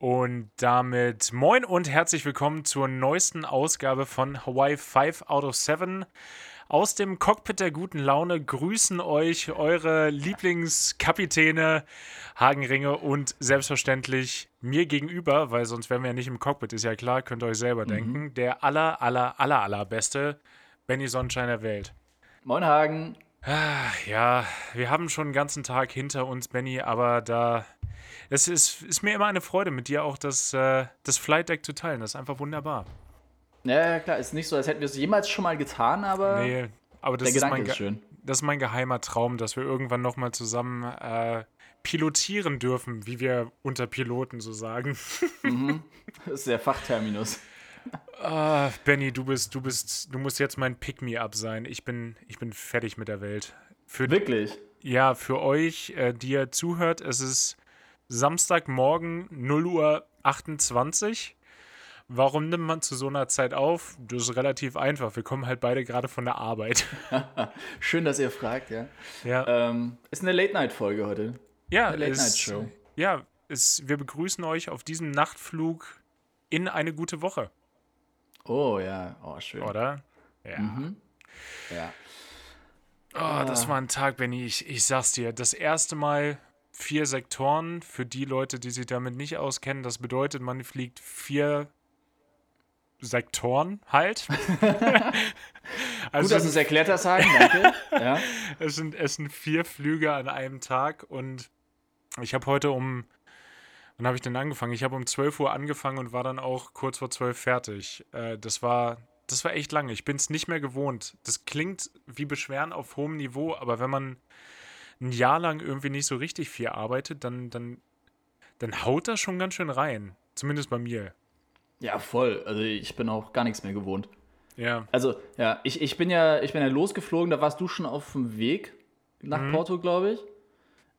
Und damit moin und herzlich willkommen zur neuesten Ausgabe von Hawaii 5 out of 7. Aus dem Cockpit der guten Laune grüßen euch eure Lieblingskapitäne Hagenringe und selbstverständlich mir gegenüber, weil sonst wären wir ja nicht im Cockpit, ist ja klar, könnt ihr euch selber mhm. denken, der aller, aller, aller, allerbeste Benny Sonnenschein der Welt. Moin Hagen. Ah, ja, wir haben schon einen ganzen Tag hinter uns, Benny, aber da. Es ist, ist mir immer eine Freude, mit dir auch das, äh, das Flight Deck zu teilen. Das ist einfach wunderbar. Ja, klar, ist nicht so, als hätten wir es jemals schon mal getan, aber. Nee, aber das, ist mein, ist das ist mein geheimer Traum, dass wir irgendwann nochmal zusammen äh, pilotieren dürfen, wie wir unter Piloten so sagen. Mhm. Das ist der Fachterminus. Ah, Benny, du bist, du bist, du musst jetzt mein Pick-me-up sein. Ich bin, ich bin fertig mit der Welt. Für, Wirklich? Ja, für euch, äh, die ihr zuhört, es ist Samstagmorgen 0 Uhr 28. Warum nimmt man zu so einer Zeit auf? Das ist relativ einfach. Wir kommen halt beide gerade von der Arbeit. Schön, dass ihr fragt, ja. ja. Ähm, ist eine Late-Night-Folge heute. Ja, Late-Night-Show. Ja, ist, wir begrüßen euch auf diesem Nachtflug in eine gute Woche. Oh ja, oh schön. Oder? Ja. Mhm. Ja. Oh, das war ein Tag, Benny. Ich, ich sag's dir, das erste Mal vier Sektoren. Für die Leute, die sich damit nicht auskennen, das bedeutet, man fliegt vier Sektoren halt. also Gut, dass du es erklärt hast, Hagen, danke. ja. es, sind, es sind vier Flüge an einem Tag und ich habe heute um Wann habe ich denn angefangen? Ich habe um 12 Uhr angefangen und war dann auch kurz vor 12 fertig. Äh, das war das war echt lange. Ich bin es nicht mehr gewohnt. Das klingt wie Beschweren auf hohem Niveau, aber wenn man ein Jahr lang irgendwie nicht so richtig viel arbeitet, dann, dann, dann haut das schon ganz schön rein. Zumindest bei mir. Ja, voll. Also ich bin auch gar nichts mehr gewohnt. Ja. Also, ja, ich, ich bin ja, ich bin ja losgeflogen, da warst du schon auf dem Weg nach mhm. Porto, glaube ich.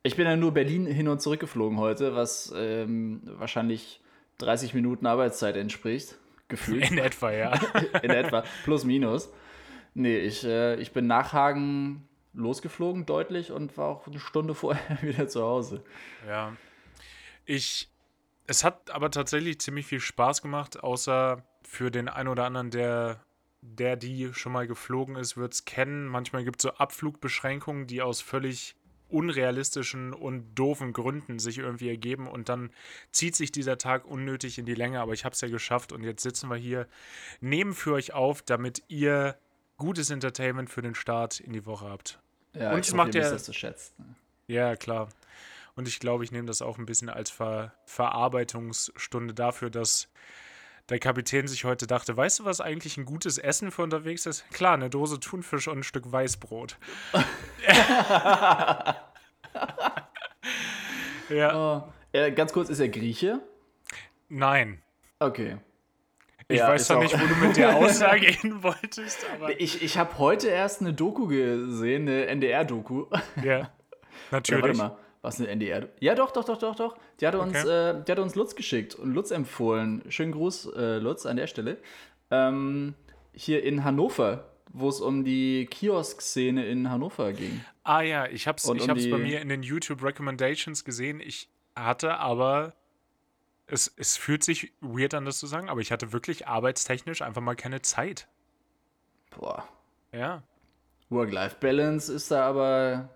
Ich bin ja nur Berlin hin und zurück geflogen heute, was ähm, wahrscheinlich 30 Minuten Arbeitszeit entspricht. Gefühlt. In etwa, ja. In etwa. Plus, minus. Nee, ich, äh, ich bin nach Hagen losgeflogen, deutlich, und war auch eine Stunde vorher wieder zu Hause. Ja. Ich. Es hat aber tatsächlich ziemlich viel Spaß gemacht, außer für den einen oder anderen, der der die schon mal geflogen ist, wird es kennen. Manchmal gibt es so Abflugbeschränkungen, die aus völlig unrealistischen und doofen Gründen sich irgendwie ergeben und dann zieht sich dieser Tag unnötig in die Länge, aber ich habe es ja geschafft und jetzt sitzen wir hier, nehmen für euch auf, damit ihr gutes Entertainment für den Start in die Woche habt. Ja, und ich macht ja, das zu schätzen. Ja, klar. Und ich glaube, ich nehme das auch ein bisschen als Ver Verarbeitungsstunde dafür, dass der Kapitän sich heute dachte, weißt du, was eigentlich ein gutes Essen für unterwegs ist? Klar, eine Dose Thunfisch und ein Stück Weißbrot. ja. Oh. Äh, ganz kurz, ist er Grieche? Nein. Okay. Ich ja, weiß doch nicht, wo du mit der Aussage hin wolltest. Aber ich ich habe heute erst eine Doku gesehen, eine NDR-Doku. Ja, natürlich. Oder, warte mal. Was eine NDR? Ja, doch, doch, doch, doch, doch. Die hat uns, okay. äh, die hat uns Lutz geschickt und Lutz empfohlen. Schönen Gruß, äh, Lutz, an der Stelle. Ähm, hier in Hannover, wo es um die Kiosk-Szene in Hannover ging. Ah ja, ich und ich um bei mir in den YouTube Recommendations gesehen. Ich hatte aber es, es fühlt sich weird an, das zu sagen, aber ich hatte wirklich arbeitstechnisch einfach mal keine Zeit. Boah. Ja. Work-Life-Balance ist da aber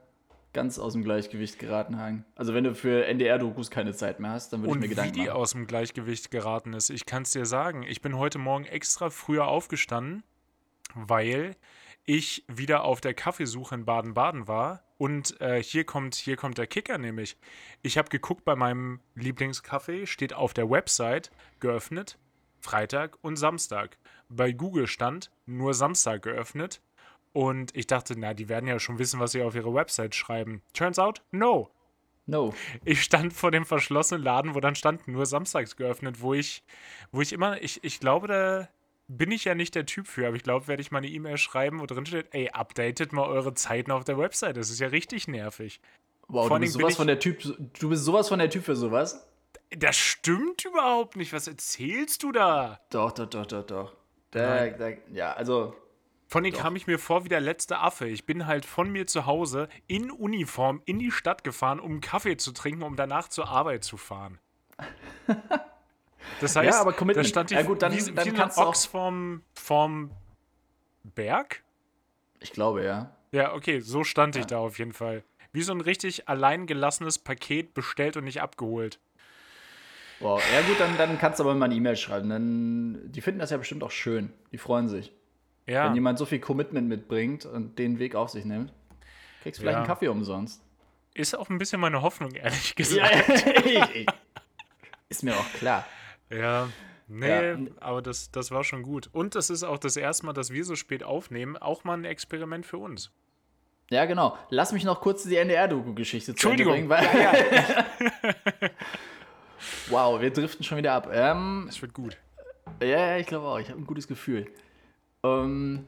ganz aus dem Gleichgewicht geraten, Hagen. Also wenn du für NDR-Dokus keine Zeit mehr hast, dann würde ich mir Gedanken machen. wie die aus dem Gleichgewicht geraten ist, ich kann es dir sagen. Ich bin heute Morgen extra früher aufgestanden, weil ich wieder auf der Kaffeesuche in Baden-Baden war. Und äh, hier, kommt, hier kommt der Kicker nämlich. Ich habe geguckt bei meinem Lieblingskaffee, steht auf der Website geöffnet, Freitag und Samstag. Bei Google stand nur Samstag geöffnet und ich dachte, na, die werden ja schon wissen, was sie auf ihre Website schreiben. Turns out, no. No. Ich stand vor dem verschlossenen Laden, wo dann stand nur samstags geöffnet, wo ich, wo ich immer, ich, ich glaube, da bin ich ja nicht der Typ für, aber ich glaube, werde ich mal eine E-Mail schreiben, wo drin steht, ey, updatet mal eure Zeiten auf der Website. Das ist ja richtig nervig. Wow, du bist sowas von der Typ, du bist sowas von der Typ für sowas? Das stimmt überhaupt nicht. Was erzählst du da? Doch, doch, doch, doch, doch. Da, da, ja, also von denen kam ich mir vor wie der letzte Affe. Ich bin halt von mir zu Hause in Uniform in die Stadt gefahren, um Kaffee zu trinken, um danach zur Arbeit zu fahren. Das heißt, Ja, aber Commitment. da stand die Ja, gut, dann- wie, dann wie kannst Ochs vorm, vorm Berg? Ich glaube, ja. Ja, okay, so stand ich da auf jeden Fall. Wie so ein richtig allein gelassenes Paket bestellt und nicht abgeholt. Wow. Ja, gut, dann, dann kannst du aber mal eine E-Mail schreiben. Dann, die finden das ja bestimmt auch schön. Die freuen sich. Ja, Wenn jemand so viel Commitment mitbringt und den Weg auf sich nimmt, kriegst du vielleicht Ja. einen Kaffee umsonst. ist auch ein bisschen meine Hoffnung, ehrlich Ja, gesagt. ich, ich. Ist mir auch klar. Ja, nee, Ja. aber das, das war schon gut. Und das ist auch das erste Mal, dass wir so spät aufnehmen. Auch mal ein Experiment für uns. Ja, genau. Lass mich noch kurz die NDR-Doku-Geschichte zu Ende Entschuldigung. bringen. Weil, wow, wir driften schon wieder ab. Ähm, Das wird gut. ja, ja, ich glaube auch. Ich habe ein gutes Gefühl. Ähm,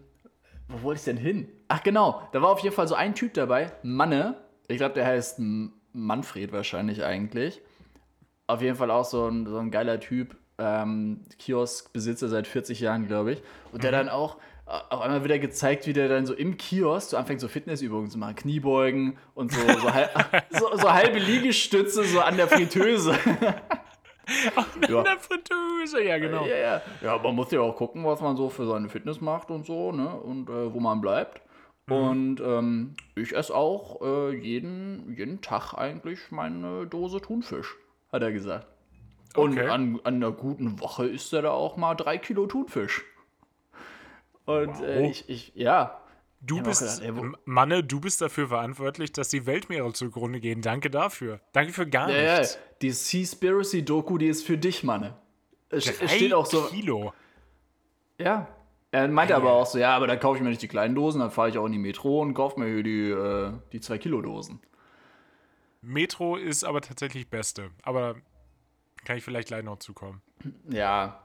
wo wollte ich denn hin? Ach, genau. Da war auf jeden Fall so ein Typ dabei. Manne. Ich glaube, der heißt Manfred wahrscheinlich eigentlich. Auf jeden Fall auch so ein, so ein geiler Typ. Ähm, Kioskbesitzer seit 40 Jahren, glaube ich. Und der dann auch äh, auf einmal wieder gezeigt, wie der dann so im Kiosk so anfängt, so Fitnessübungen zu machen. Kniebeugen und so, so, hal so, so halbe Liegestütze so an der Fritteuse. In der Fritteuse, ja, genau. Ja, ja. Ja, man muss ja auch gucken, was man so für seine Fitness macht und so, ne? Und äh, wo man bleibt. Und ähm, ich esse auch äh, jeden, jeden Tag eigentlich meine Dose Thunfisch, hat er gesagt. Und Okay. an, an einer guten Woche isst er da auch mal drei Kilo Thunfisch. Und äh, Wow. ich, ich, ja. Du Ich bist, gedacht, ey, Manne, du bist dafür verantwortlich, dass die Weltmeere zugrunde gehen. Danke dafür. Danke für gar Ja, ja, nichts. die Seaspiracy-Doku, die ist für dich, Manne. Es, Drei es steht auch so. Kilo. Ja. Er meinte aber auch so, ja, aber dann kaufe ich mir nicht die kleinen Dosen, dann fahre ich auch in die Metro und kaufe mir hier die, äh, die 2-Kilo-Dosen. Metro ist aber tatsächlich beste. Aber kann ich vielleicht gleich noch zukommen. Ja,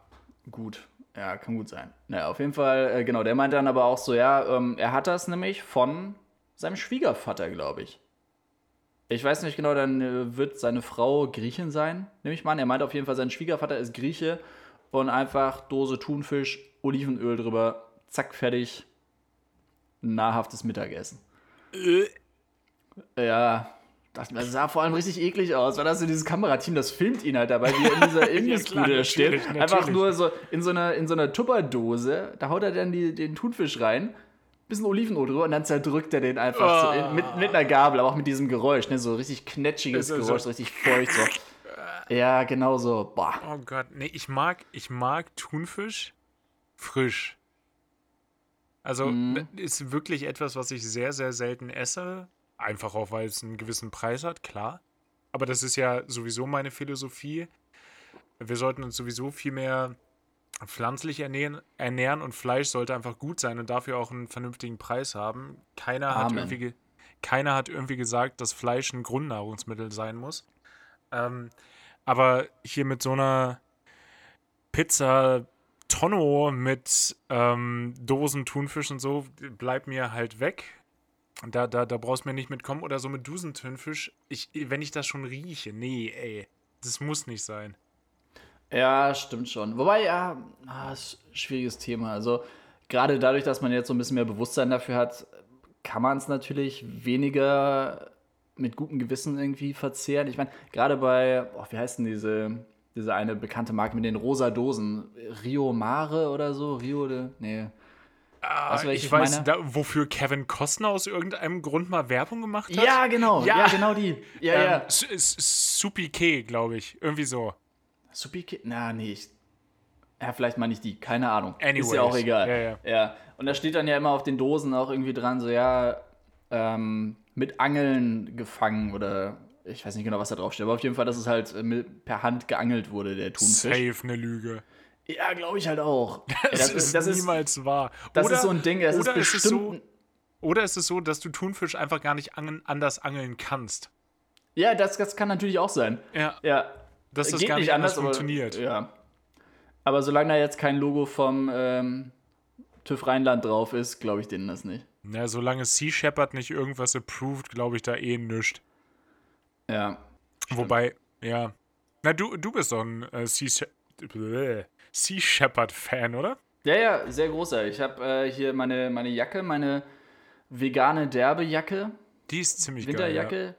gut. Ja, kann gut sein. Naja, auf jeden Fall, äh, genau, der meinte dann aber auch so, ja, ähm, er hat das nämlich von seinem Schwiegervater, glaube ich. Ich weiß nicht genau, dann äh, wird seine Frau Griechin sein, nehme ich mal an. Er meinte auf jeden Fall, sein Schwiegervater ist Grieche und einfach Dose Thunfisch, Olivenöl drüber, zack, fertig. Nahrhaftes Mittagessen. Ja, das, sah vor allem richtig eklig aus, weil das so dieses Kamerateam, das filmt ihn halt dabei, wie er in dieser Imbissbude klar, steht. natürlich, Einfach nur so in so einer, in so einer Tupperdose, da haut er dann die, den Thunfisch rein, bisschen Olivenöl drüber und dann zerdrückt er den einfach so in, mit, mit einer Gabel, aber auch mit diesem Geräusch, ne, so richtig knetschiges so- Geräusch, so richtig feucht so. Ja, genau so. Boah. Oh Gott, nee, ich mag, ich mag Thunfisch frisch. Also das ist wirklich etwas, was ich sehr, sehr selten esse. Einfach auch, weil es einen gewissen Preis hat, klar. Aber das ist ja sowieso meine Philosophie. Wir sollten uns sowieso viel mehr pflanzlich ernähren, ernähren und Fleisch sollte einfach gut sein und dafür auch einen vernünftigen Preis haben. Keiner hat irgendwie, ge- keiner hat irgendwie gesagt, dass Fleisch ein Grundnahrungsmittel sein muss. Ähm, aber hier mit so einer Pizza Tonno mit ähm, Dosen Thunfisch und so, bleib mir halt weg. Da, da, da brauchst du mir nicht mitkommen. Oder so mit Dosen-Thunfisch. Ich, wenn ich das schon rieche, nee, ey. Das muss nicht sein. Ja, stimmt schon. Wobei, ja, ah, schwieriges Thema. Also, gerade dadurch, dass man jetzt so ein bisschen mehr Bewusstsein dafür hat, kann man es natürlich weniger mit gutem Gewissen irgendwie verzehren. Ich meine, gerade bei, oh, wie heißt denn diese, diese eine bekannte Marke mit den rosa Dosen? Rio Mare oder so? Rio de. Nee. Welche ich ich weiß, da, wofür Kevin Costner aus irgendeinem Grund mal Werbung gemacht hat. Ja, genau. Ja. Ja, genau die. Ja, ähm, ja. S- S- Supi K, glaube ich. Irgendwie so. Supiki? Na, nee. Ich, ja, vielleicht meine ich die. Keine Ahnung. Ist Anyways. ja auch egal. Ja, ja. ja. Und da steht dann ja immer auf den Dosen auch irgendwie dran, so, ja, ähm, mit Angeln gefangen oder ich weiß nicht genau, was da drauf steht. Aber auf jeden Fall, dass es halt äh, mit, per Hand geangelt wurde, der Thunfisch. Safe eine Lüge. Ja, glaube ich halt auch. Ja, Das, ist niemals wahr. das oder, ist so ein Ding, es ist oder ist es bestimmt. so, oder ist es so, dass du Thunfisch einfach gar nicht angeln, anders angeln kannst? ja, das, das kann natürlich auch sein. Ja, Ja, dass das geht gar nicht anders anders, aber- funktioniert. Ja. Aber solange da jetzt kein Logo vom ähm, TÜV Rheinland drauf ist, glaube ich denen das nicht. Na, solange Sea Shepherd nicht irgendwas approved, glaube ich da eh nischt. Ja. Wobei, ja. Na, du, du bist doch ein äh, Sea, She Bläh. Sea Shepherd-Fan, oder? Ja, ja, sehr großer. Ich habe äh, hier meine, meine Jacke, meine vegane Derbe-Jacke, Die ist ziemlich geil. Winterjacke.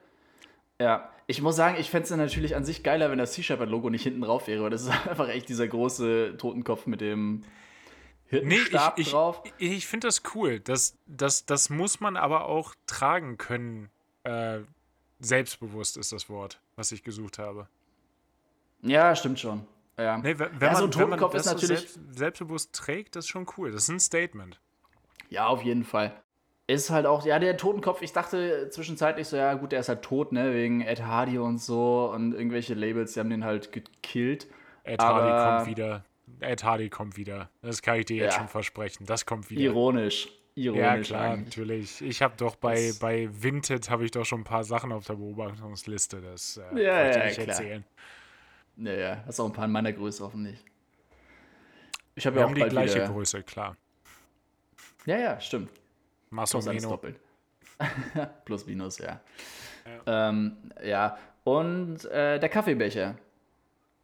Ja. Ich muss sagen, ich fände es natürlich an sich geiler, wenn das Sea Shepherd-Logo nicht hinten drauf wäre, weil das ist einfach echt dieser große Totenkopf mit dem Hirtenstab nee, ich, drauf. Ich, ich finde das cool. Das, das, das muss man aber auch tragen können. Äh, selbstbewusst ist das Wort, was ich gesucht habe. Ja, stimmt schon. Ja. Nee, wenn, ja, man, so ein wenn man Totenkopf das ist so natürlich. selbst, selbstbewusst trägt, das ist schon cool. Das ist ein Statement. Ja, auf jeden Fall. Ist halt auch, ja, der Totenkopf, ich dachte zwischenzeitlich so, ja gut, der ist halt tot, ne, wegen Ed Hardy und so und irgendwelche Labels, die haben den halt gekillt. Ed Aber- Hardy kommt wieder. Ed Hardy kommt wieder. Das kann ich dir jetzt Ja. schon versprechen. Das kommt wieder. Ironisch. ja, Ironisch klar, eigentlich. natürlich. Ich habe doch bei, Das- bei Vinted habe ich doch schon ein paar Sachen auf der Beobachtungsliste. Das äh, Ja, kann ich dir ja, nicht klar. erzählen. Naja, hast auch ein paar in meiner Größe hoffentlich. Ich habe ja auch haben die gleiche wieder, Größe, klar. Ja, ja, stimmt. Masso Meno. doppelt. Plus minus, ja. Ja, ähm, ja. und äh, der Kaffeebecher.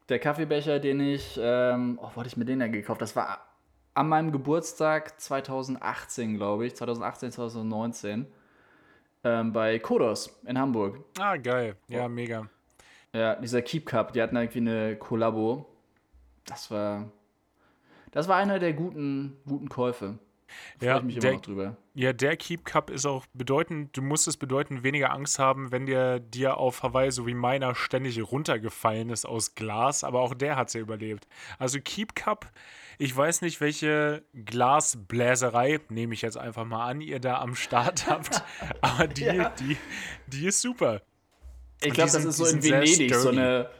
Der Kaffeebecher, den ich, ähm, oh, wo hatte ich mir den denn gekauft? Das war an meinem Geburtstag 2018, glaube ich, 2018, 2019, ähm, bei Kodos in Hamburg. Ah, geil. Oh. Ja, mega. Ja, dieser Keep Cup, die hatten irgendwie eine Kollabo. Das war, das war einer der guten, guten Käufe. Freue Ja, ich mich der- immer noch drüber. Ja, der Keep Cup ist auch bedeutend, du musst es bedeutend weniger Angst haben, wenn der dir auf Hawaii, so wie meiner, ständig runtergefallen ist aus Glas, aber auch der hat es ja überlebt. Also Keep Cup, ich weiß nicht, welche Glasbläserei, nehme ich jetzt einfach mal an, ihr da am Start habt, aber die, Ja. die, die ist super. Ich glaube, das ist so in Venedig, so eine,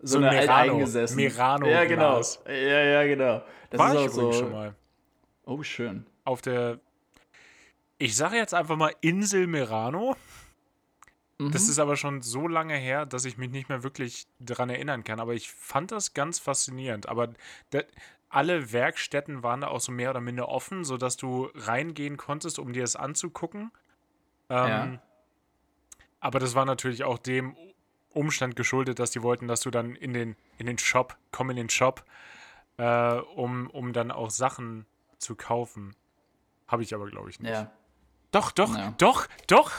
so So eine Merano- alteingesessen. Merano Ja, genau. Ja, ja, genau. Das War ist ich auch so. schon mal. Oh, schön. Auf der, ich sage jetzt einfach mal Insel Merano. Das Mhm. ist aber schon so lange her, dass ich mich nicht mehr wirklich daran erinnern kann. Aber ich fand das ganz faszinierend. Aber da, alle Werkstätten waren da auch so mehr oder minder offen, sodass du reingehen konntest, um dir es anzugucken. Ähm, Ja. Aber das war natürlich auch dem Umstand geschuldet, dass die wollten, dass du dann in den, in den Shop, komm in den Shop, äh, um, um dann auch Sachen zu kaufen. Habe ich aber, glaube ich, nicht. Ja. Doch, doch, Ja. doch, doch.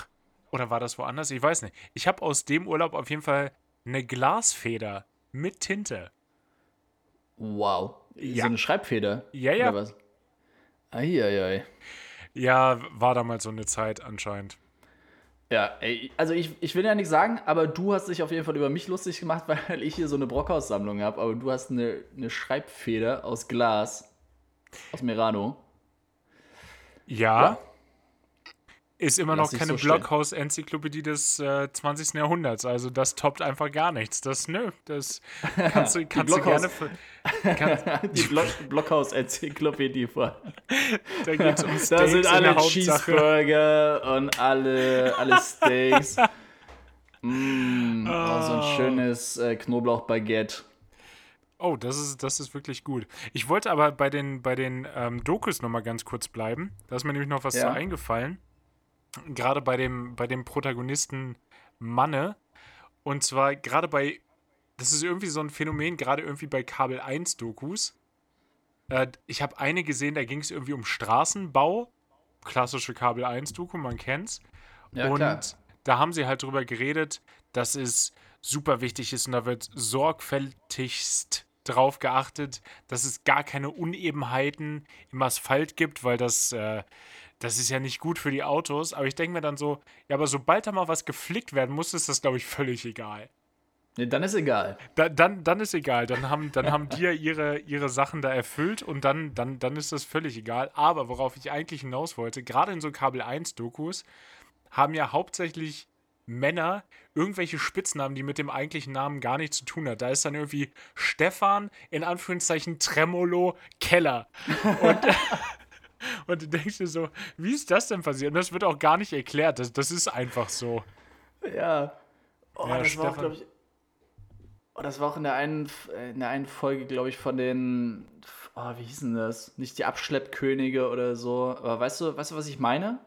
Oder war das woanders? Ich weiß nicht. Ich habe aus dem Urlaub auf jeden Fall eine Glasfeder mit Tinte. Wow. Ja. So eine Schreibfeder. Ja, ja. Oder was? Eieiei. Ja, war damals so eine Zeit anscheinend. Ja, ey, also ich, ich will ja nichts sagen, aber du hast dich auf jeden Fall über mich lustig gemacht, weil ich hier so eine Brockhaus-Sammlung habe. Aber du hast eine, eine Schreibfeder aus Glas. Aus Merano. Ja. Ja. Ist immer Lass noch keine so. Blockhaus-Enzyklopädie des äh, 20. Jahrhunderts. Also das toppt einfach gar nichts. Das, nö, das kannst du, kannst du gerne. Für, kann, Die Block, Blockhaus-Enzyklopädie vor. da geht es um Da Steaks sind in alle. Cheeseburger und alle, alle Steaks. Mm, oh, so ein Oh. schönes äh, Knoblauchbaguette. Oh, das ist, das ist wirklich gut. Ich wollte aber bei den, bei den ähm, Dokus nochmal ganz kurz bleiben. Da ist mir nämlich noch was Ja. zu eingefallen. Gerade bei dem, bei dem Protagonisten Manne. Und zwar gerade bei, das ist irgendwie so ein Phänomen, gerade irgendwie bei Kabel 1 Dokus. Äh, ich habe eine gesehen, da ging es irgendwie um Straßenbau. Klassische Kabel 1 Doku, man kennt's. Ja, und klar. da haben sie halt drüber geredet, dass es super wichtig ist und da wird sorgfältigst drauf geachtet, dass es gar keine Unebenheiten im Asphalt gibt, weil das, äh, das ist ja nicht gut für die Autos. Aber ich denke mir dann so, ja, aber sobald da mal was geflickt werden muss, ist das, glaube ich, völlig egal. Nee, dann ist egal. Da, dann, dann ist egal. Dann haben, dann haben die ja ihre, ihre Sachen da erfüllt und dann, dann, dann ist das völlig egal. Aber worauf ich eigentlich hinaus wollte, gerade in so Kabel 1-Dokus, haben ja hauptsächlich Männer irgendwelche Spitznamen, die mit dem eigentlichen Namen gar nichts zu tun hat. Da ist dann irgendwie Stefan, in Anführungszeichen Tremolo Keller. Und, und du denkst dir so, wie ist das denn passiert? Und das wird auch gar nicht erklärt. Das, das ist einfach so. Ja. Oh, Ja, das war auch, Stefan. glaube ich. Oh, das war auch in der einen, in der einen Folge, glaube ich, von den. Oh, wie hießen das? Nicht die Abschleppkönige oder so. Aber weißt du, weißt du, was ich meine?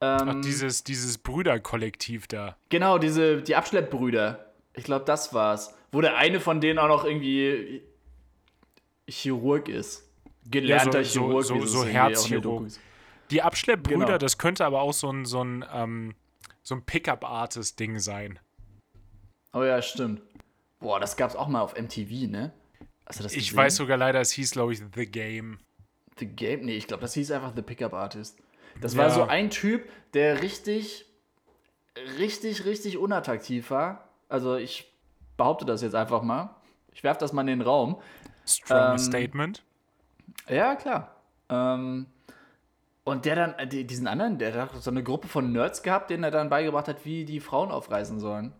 Ähm, Ach, dieses, dieses Brüderkollektiv da. Genau, diese, die Abschleppbrüder. Ich glaube, das war's. Wo der eine von denen auch noch irgendwie Chirurg ist. Gelernter Ja, so- so- Chirurg. so- so der Herzchirurg. Die Abschleppbrüder, Genau. das könnte aber auch so ein, so ein, ähm, so ein Pickup-Artist-Ding sein. Oh ja, stimmt. Boah, das gab's auch mal auf MTV, ne? Hast du das ich weiß sogar leider, es hieß, glaube ich, The Game. The Game? Nee, ich glaube, das hieß einfach The Pickup Artist. Das ja. war so ein Typ, der richtig, richtig, richtig unattraktiv war. Also ich behaupte das jetzt einfach mal. Ich werfe das mal in den Raum. Strong ähm, Statement. Ja, klar. Ähm, und der dann, äh, diesen anderen, der hat so eine Gruppe von Nerds gehabt, denen er dann beigebracht hat, wie die Frauen aufreißen sollen.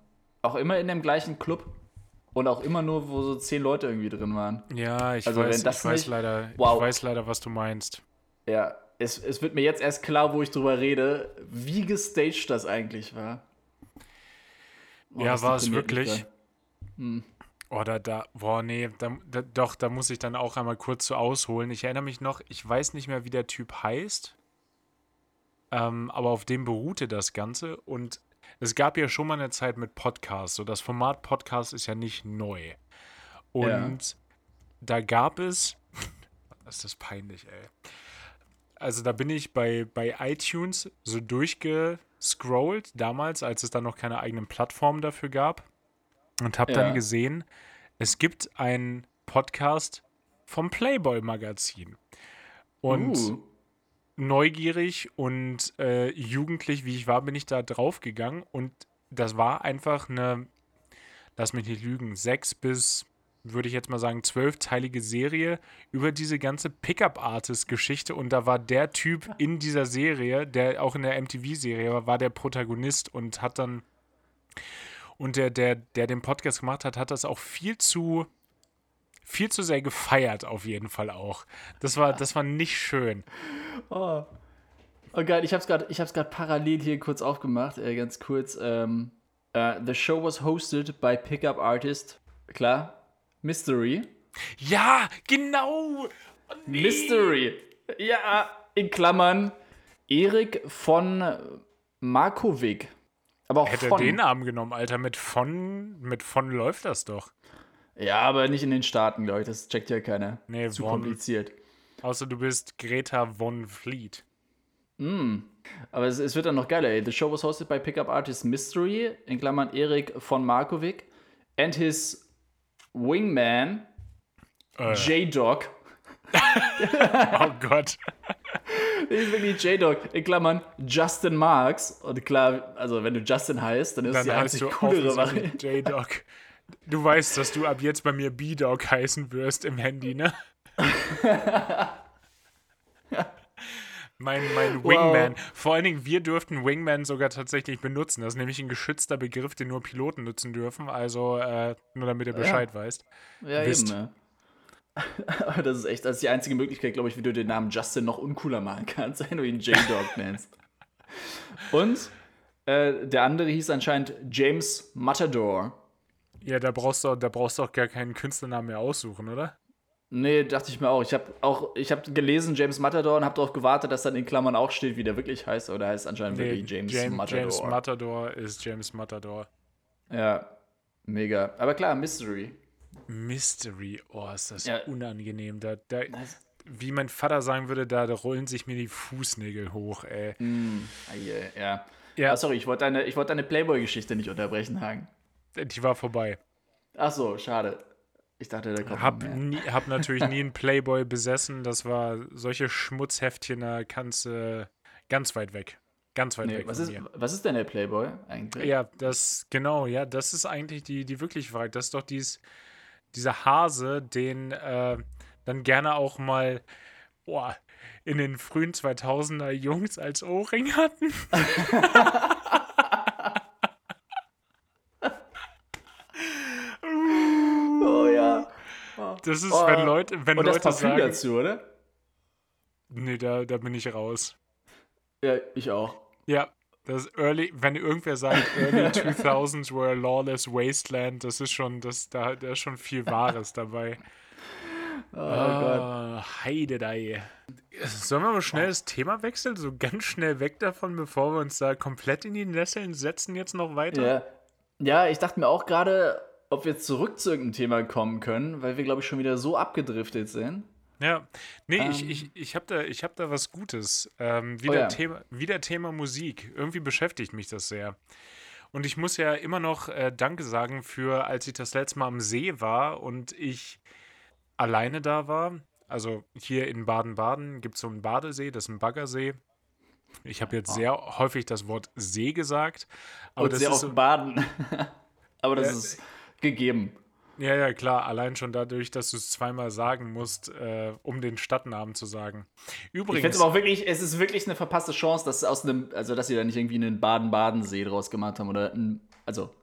Auch immer in dem gleichen Club. Und auch immer nur, wo so zehn Leute irgendwie drin waren. Ja, ich, also, weiß, ich weiß, nicht, leider, wow. ich weiß leider, was du meinst. Ja, es, es wird mir jetzt erst klar, wo ich drüber rede, wie gestaged das eigentlich war. Oh, ja, war es wirklich. Hm. Oder da, boah, nee, da, da, doch, da muss ich dann auch einmal kurz so ausholen. Ich erinnere mich noch, ich weiß nicht mehr, wie der Typ heißt, ähm, aber auf dem beruhte das Ganze. Und es gab ja schon mal eine Zeit mit Podcasts. So, das Format Podcast ist ja nicht neu. Und ja. da gab es, das ist das peinlich, ey. Also da bin ich bei, bei iTunes so durchgescrollt, damals, als es dann noch keine eigenen Plattformen dafür gab. Und habe ja. dann gesehen, es gibt einen Podcast vom Playboy-Magazin. Und uh. neugierig und äh, jugendlich, wie ich war, bin ich da draufgegangen. Und das war einfach eine, lass mich nicht lügen, sechs bis würde ich jetzt mal sagen, zwölfteilige Serie über diese ganze Pickup-Artist-Geschichte. Und da war der Typ in dieser Serie, der auch in der MTV-Serie war, war der Protagonist und hat dann. Und der, der, der den Podcast gemacht hat, hat das auch viel zu viel zu sehr gefeiert, auf jeden Fall auch. Das war, das war nicht schön. Oh, oh geil, ich hab's gerade parallel hier kurz aufgemacht, äh, ganz kurz. Ähm, uh, the show was hosted by Pickup Artist, klar, Mystery. Ja, genau. Oh, nee. Mystery. Ja, in Klammern. Erik von Markovic. Aber auch Hätte von. den Namen genommen, Alter. Mit von, mit von läuft das doch. Ja, aber nicht in den Staaten, glaube ich. Das checkt ja keiner. Nee, Zu von, kompliziert. Außer du bist Greta von Fleet. Mm. Aber es, es, wird dann noch geiler, ey. The show was hosted by Pickup Artist Mystery, in Klammern Erik von Markovic, and his Wingman, äh. J-Dog. oh Gott. Ich bin die J-Dog. In Klammern Justin Marks. Und klar, also wenn du Justin heißt, dann ist dann die einzig coolere Variante. J-Dog. Du weißt, dass du ab jetzt bei mir B-Dog heißen wirst im Handy, ne? Mein, mein Wingman. Wow. Vor allen Dingen, wir dürften Wingman sogar tatsächlich benutzen. Das ist nämlich ein geschützter Begriff, den nur Piloten nutzen dürfen. Also, äh, nur damit ihr Bescheid ja. weißt. Ja, Wisst. eben. Ne? Aber das ist echt, das ist die einzige Möglichkeit, glaube ich, wie du den Namen Justin noch uncooler machen kannst, wenn du ihn J-Dog nennst. Und äh, der andere hieß anscheinend James Matador. Ja, da brauchst du, da brauchst du auch gar keinen Künstlernamen mehr aussuchen, oder? Nee, dachte ich mir auch. Ich habe auch, ich habe gelesen James Matador und habe darauf gewartet, dass dann in Klammern auch steht, wie der wirklich heißt. Oder heißt anscheinend nee, wirklich James, James Matador. James Matador ist James Matador. Ja, mega. Aber klar, Mystery. Mystery, oh, ist das ja. unangenehm. Da, da, wie mein Vater sagen würde, da, da, rollen sich mir die Fußnägel hoch, ey. Mm, ja. ja. Ah, sorry, ich wollte deine, wollt deine Playboy-Geschichte nicht unterbrechen, Hagen. Die war vorbei. Ach so, schade. Ich dachte, da kommt hab, nie, hab natürlich nie einen Playboy besessen. Das war solche Schmutzheftchen, da kannst du äh, ganz weit weg. Ganz weit nee, weg. Was ist, was ist denn der Playboy eigentlich? Ja, das, genau, ja, das ist eigentlich die, die wirkliche Frage. Das ist doch dies, dieser Hase, den äh, dann gerne auch mal boah, in den frühen 2000er Jungs als Ohrring hatten. Das ist, oh, wenn Leute, wenn und Leute das sagen. dazu, oder? Nee, da, da bin ich raus. Ja, ich auch. Ja, das early, wenn irgendwer sagt, early 2000s were a lawless wasteland, das ist schon, das, da, da ist schon viel Wahres dabei. Oh, oh Gott. Heidedei. Sollen wir mal schnell das Thema wechseln? So ganz schnell weg davon, bevor wir uns da komplett in die Nesseln setzen, jetzt noch weiter? Ja, ja ich dachte mir auch gerade, ob wir zurück zu irgendeinem Thema kommen können, weil wir, glaube ich, schon wieder so abgedriftet sind. Ja, nee, ähm, ich, ich, ich habe da, hab da was Gutes. Ähm, wieder, oh ja. Thema, wieder Thema Musik. Irgendwie beschäftigt mich das sehr. Und ich muss ja immer noch äh, Danke sagen für, als ich das letzte Mal am See war und ich alleine da war. Also hier in Baden-Baden gibt es so einen Badesee, das ist ein Baggersee. Ich habe jetzt sehr häufig das Wort See gesagt. Aber und das sehr ist auf so, Baden. aber das Ja, ist gegeben. Ja, ja, klar. Allein schon dadurch, dass du es zweimal sagen musst, äh, um den Stadtnamen zu sagen. Ich finde Übrigens, es aber auch wirklich, es ist wirklich eine verpasste Chance, dass aus einem, also dass sie da nicht irgendwie einen Baden-Baden-See draus gemacht haben oder ein, also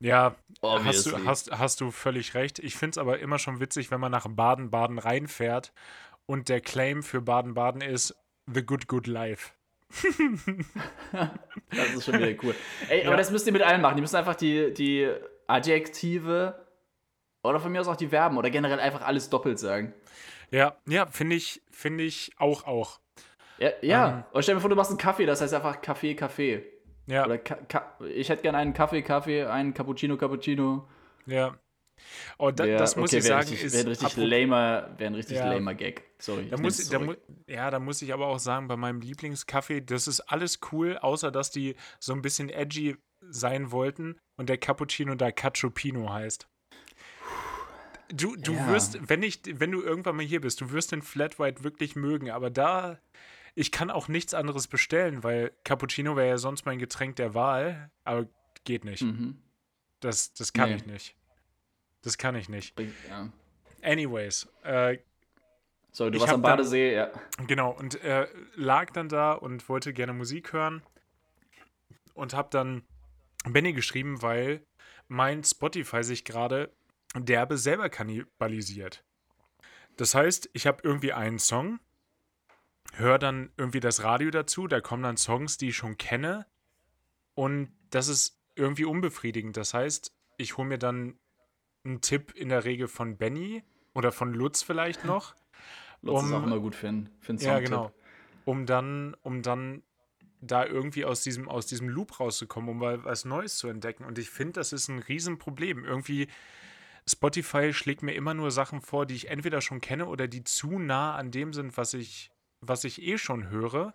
ja, hast, du, hast, hast du völlig recht. Ich finde es aber immer schon witzig, wenn man nach Baden-Baden reinfährt und der Claim für Baden-Baden ist The Good Good Life. Das ist schon wieder cool. Ey, Ja. aber das müsst ihr mit allen machen. Die müssen einfach die, die Adjektive oder von mir aus auch die Verben oder generell einfach alles doppelt sagen. Ja, ja, finde ich, finde ich auch, auch. Ja, ja. Ähm. oder stell dir vor, du machst einen Kaffee, das heißt einfach Kaffee, Kaffee. Ja, Oder Ka Ka ich hätte gerne einen Kaffee, Kaffee, einen Cappuccino, Cappuccino. ja. Oh, da, Wär- das muss okay, ich sagen, richtig, ist Wäre ein richtig lamer, wäre ein richtig Ja. lamer Gag. Sorry. Da muss, da mu ja, da muss ich aber auch sagen, bei meinem Lieblingskaffee, das ist alles cool, außer dass die so ein bisschen edgy sein wollten und der Cappuccino da Cacciopino heißt. Du, du Ja. wirst, wenn ich, wenn du irgendwann mal hier bist, du wirst den Flat White wirklich mögen, aber da, ich kann auch nichts anderes bestellen, weil Cappuccino wäre ja sonst mein Getränk der Wahl, aber geht nicht. Mhm. Das, das kann Nee. ich nicht. Das kann ich nicht. Ja. Anyways, äh, Sorry, du warst hab am dann- Badesee, ja. Genau, und äh, lag dann da und wollte gerne Musik hören und habe dann Benny geschrieben, weil mein Spotify sich gerade derbe selber kannibalisiert. Das heißt, ich habe irgendwie einen Song, höre dann irgendwie das Radio dazu, da kommen dann Songs, die ich schon kenne und das ist irgendwie unbefriedigend. Das heißt, ich hole mir dann einen Tipp in der Regel von Benny oder von Lutz vielleicht noch. Lutz ist Um- auch immer gut für einen, für einen Ja, Songtipp. genau. Um dann, um dann da irgendwie aus diesem, aus diesem Loop rauszukommen, um mal was Neues zu entdecken. Und ich finde, das ist ein Riesenproblem. Irgendwie, Spotify schlägt mir immer nur Sachen vor, die ich entweder schon kenne oder die zu nah an dem sind, was ich, was ich eh schon höre.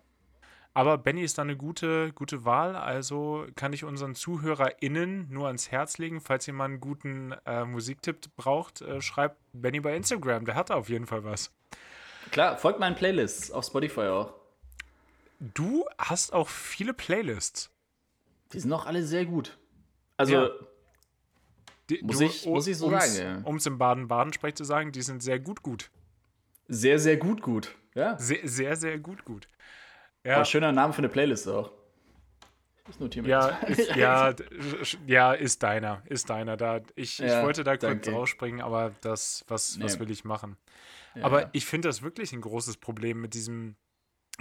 Aber Benny ist da eine gute, gute Wahl, also kann ich unseren ZuhörerInnen nur ans Herz legen, falls ihr mal einen guten äh, Musiktipp braucht, äh, schreibt Benny bei Instagram, der hat da auf jeden Fall was. Klar, folgt meinen Playlists auf Spotify auch. Du hast auch viele Playlists. Die sind auch alle sehr gut. Also, Ja. Die, Muss ich- muss ich so um's, sagen, ja. Um es im Baden-Baden-Sprech zu sagen, die sind sehr gut, gut. sehr, sehr gut, gut. Ja. Sehr, sehr, sehr gut, gut. Aber Ja, schöner Name für eine Playlist auch. Ich notiere mir ja, ist, ja, ja, ist deiner, ist deiner. Da, ich, ich Ja, wollte da kurz rausspringen, aber das, was, was Nee. will ich machen? Ja. Aber ich finde das wirklich ein großes Problem mit diesem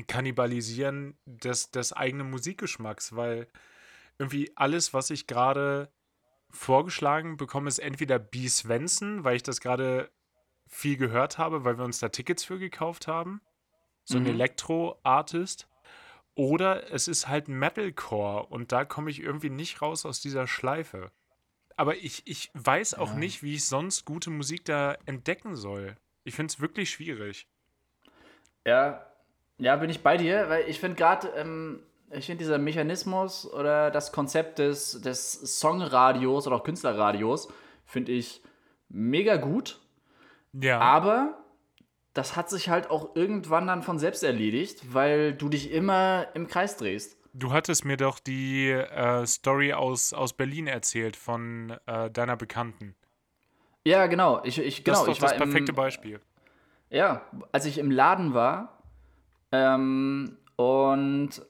Kannibalisieren des, des eigenen Musikgeschmacks, weil irgendwie alles, was ich gerade vorgeschlagen bekomme, ist entweder B. Svensson, weil ich das gerade viel gehört habe, weil wir uns da Tickets für gekauft haben. So ein Mhm. Elektro-Artist. Oder es ist halt Metalcore und da komme ich irgendwie nicht raus aus dieser Schleife. Aber ich, ich weiß auch Ja. nicht, wie ich sonst gute Musik da entdecken soll. Ich finde es wirklich schwierig. Ja, ja, bin ich bei dir, weil ich finde gerade, ähm, ich finde dieser Mechanismus oder das Konzept des, des Songradios oder auch Künstlerradios, finde ich mega gut, Ja. aber das hat sich halt auch irgendwann dann von selbst erledigt, weil du dich immer im Kreis drehst. Du hattest mir doch die äh, Story aus, aus Berlin erzählt von äh, deiner Bekannten. Ja, genau. Ich, ich, genau, das ist doch das perfekte im, Beispiel. Ja, als ich im Laden war ähm, und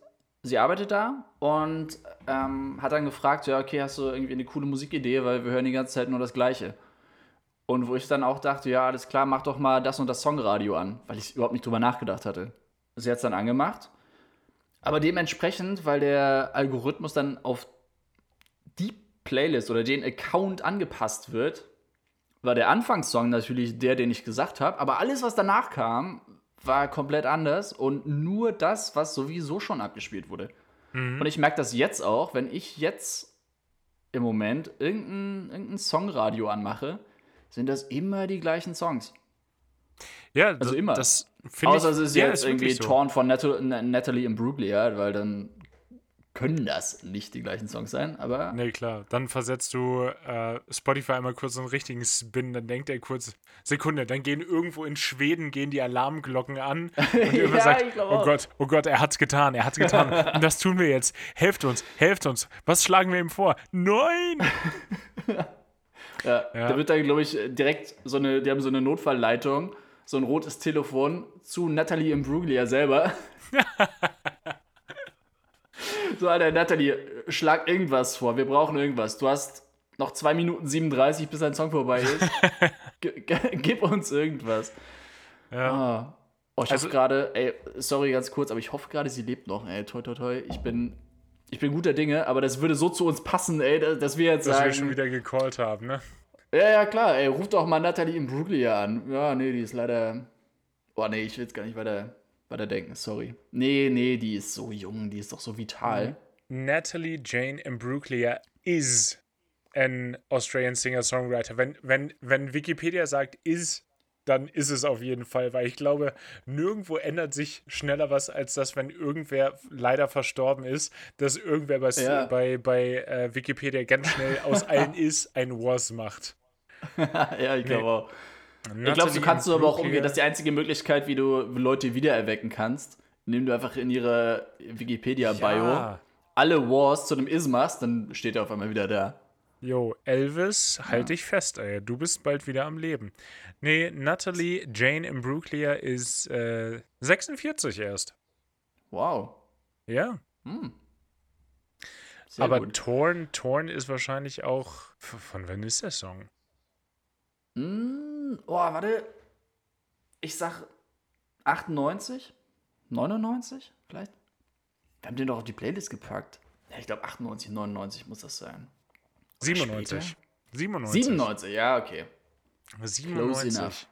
sie arbeitet da und ähm, hat dann gefragt, ja, okay, hast du irgendwie eine coole Musikidee, weil wir hören die ganze Zeit nur das Gleiche. Und wo ich dann auch dachte, ja, alles klar, mach doch mal das und das Songradio an, weil ich überhaupt nicht drüber nachgedacht hatte. Sie hat es dann angemacht. Aber dementsprechend, weil der Algorithmus dann auf die Playlist oder den Account angepasst wird, war der Anfangssong natürlich der, den ich gesagt habe, aber alles, was danach kam, war komplett anders und nur das, was sowieso schon abgespielt wurde. Mhm. Und ich merke das jetzt auch, wenn ich jetzt im Moment irgendein, irgendein Songradio anmache, sind das immer die gleichen Songs. Ja, also immer. Das finde ich. Außer es ist ja, jetzt irgendwie wirklich so. Torn von Nat Natalie Imbruglia, weil dann können das nicht die gleichen Songs sein, aber. Nee, klar. Dann versetzt du äh, Spotify einmal kurz so einen richtigen Spin, dann denkt er kurz, Sekunde, dann gehen irgendwo in Schweden gehen die Alarmglocken an und Ja, sagt, oh. Gott, oh Gott, er hat's getan, er hat's getan. und das tun wir jetzt. Helft uns, helft uns. Was schlagen wir ihm vor? Nein! Ja, Ja. Da wird dann, glaube ich, direkt so eine, die haben so eine Notfallleitung, so ein rotes Telefon zu Natalie Imbruglia selber. So, Alter, Natalie, schlag irgendwas vor. Wir brauchen irgendwas. Du hast noch 2 Minuten 37, bis dein Song vorbei ist. Gib uns irgendwas. Ja. Ah. Oh, ich Also- hoffe gerade, ey, sorry ganz kurz, aber ich hoffe gerade, sie lebt noch, ey, toi, toi, toi. Ich bin, ich bin guter Dinge, aber das würde so zu uns passen, ey, dass, dass wir jetzt Dass sagen. wir schon wieder gecallt haben, ne? Ja, ja, klar, ey, ruf doch mal Natalie Imbruglia an. Ja, nee, die ist leider. Oh, nee, ich will jetzt gar nicht weiter, weiter denken, sorry. Nee, nee, die ist so jung, die ist doch so vital. Natalie Jane Imbruglia is an Australian Singer-Songwriter. Wenn, wenn, wenn Wikipedia sagt is, dann ist es auf jeden Fall, weil ich glaube, nirgendwo ändert sich schneller was, als dass, wenn irgendwer leider verstorben ist, dass irgendwer bei, Ja. bei, bei äh, Wikipedia ganz schnell aus allen is ein was macht. ja, ich glaube auch. Ich glaube, so kannst du aber auch umgehen. Das ist die einzige Möglichkeit, wie du Leute wiedererwecken kannst, indem du einfach in ihre Wikipedia-Bio Ja. alle Wars zu einem Is machst, dann steht er auf einmal wieder da. Jo, Elvis, halt dich fest, ey. Du bist bald wieder am Leben. Nee, Natalie Jane Imbruglia ist äh, 46 erst. Wow. Ja. Sehr aber gut. Torn, Torn ist wahrscheinlich auch. Von wann ist der Song? Mm, oh, warte. Ich sag 98? 99 vielleicht? Wir haben den doch auf die Playlist gepackt. Ja, ich glaube 98, 99 muss das sein. 97. 97. 97, ja, okay. 97. enough.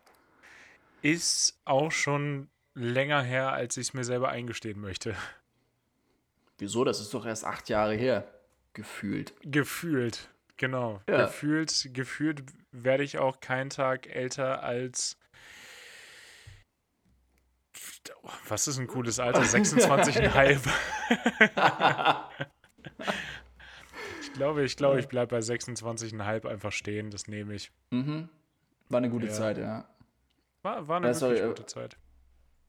Ist auch schon länger her, als ich es mir selber eingestehen möchte. Wieso? Das ist doch erst acht Jahre her. Gefühlt. Gefühlt. Genau. Ja. Gefühlt, gefühlt werde ich auch keinen Tag älter als. Was ist ein cooles Alter? 26,5. ich glaube, ich glaube, ich bleibe bei 26,5 einfach stehen. Das nehme ich. Mhm. War eine gute Ja. Zeit, ja. War, war eine Ja, sorry, wirklich äh, gute Zeit.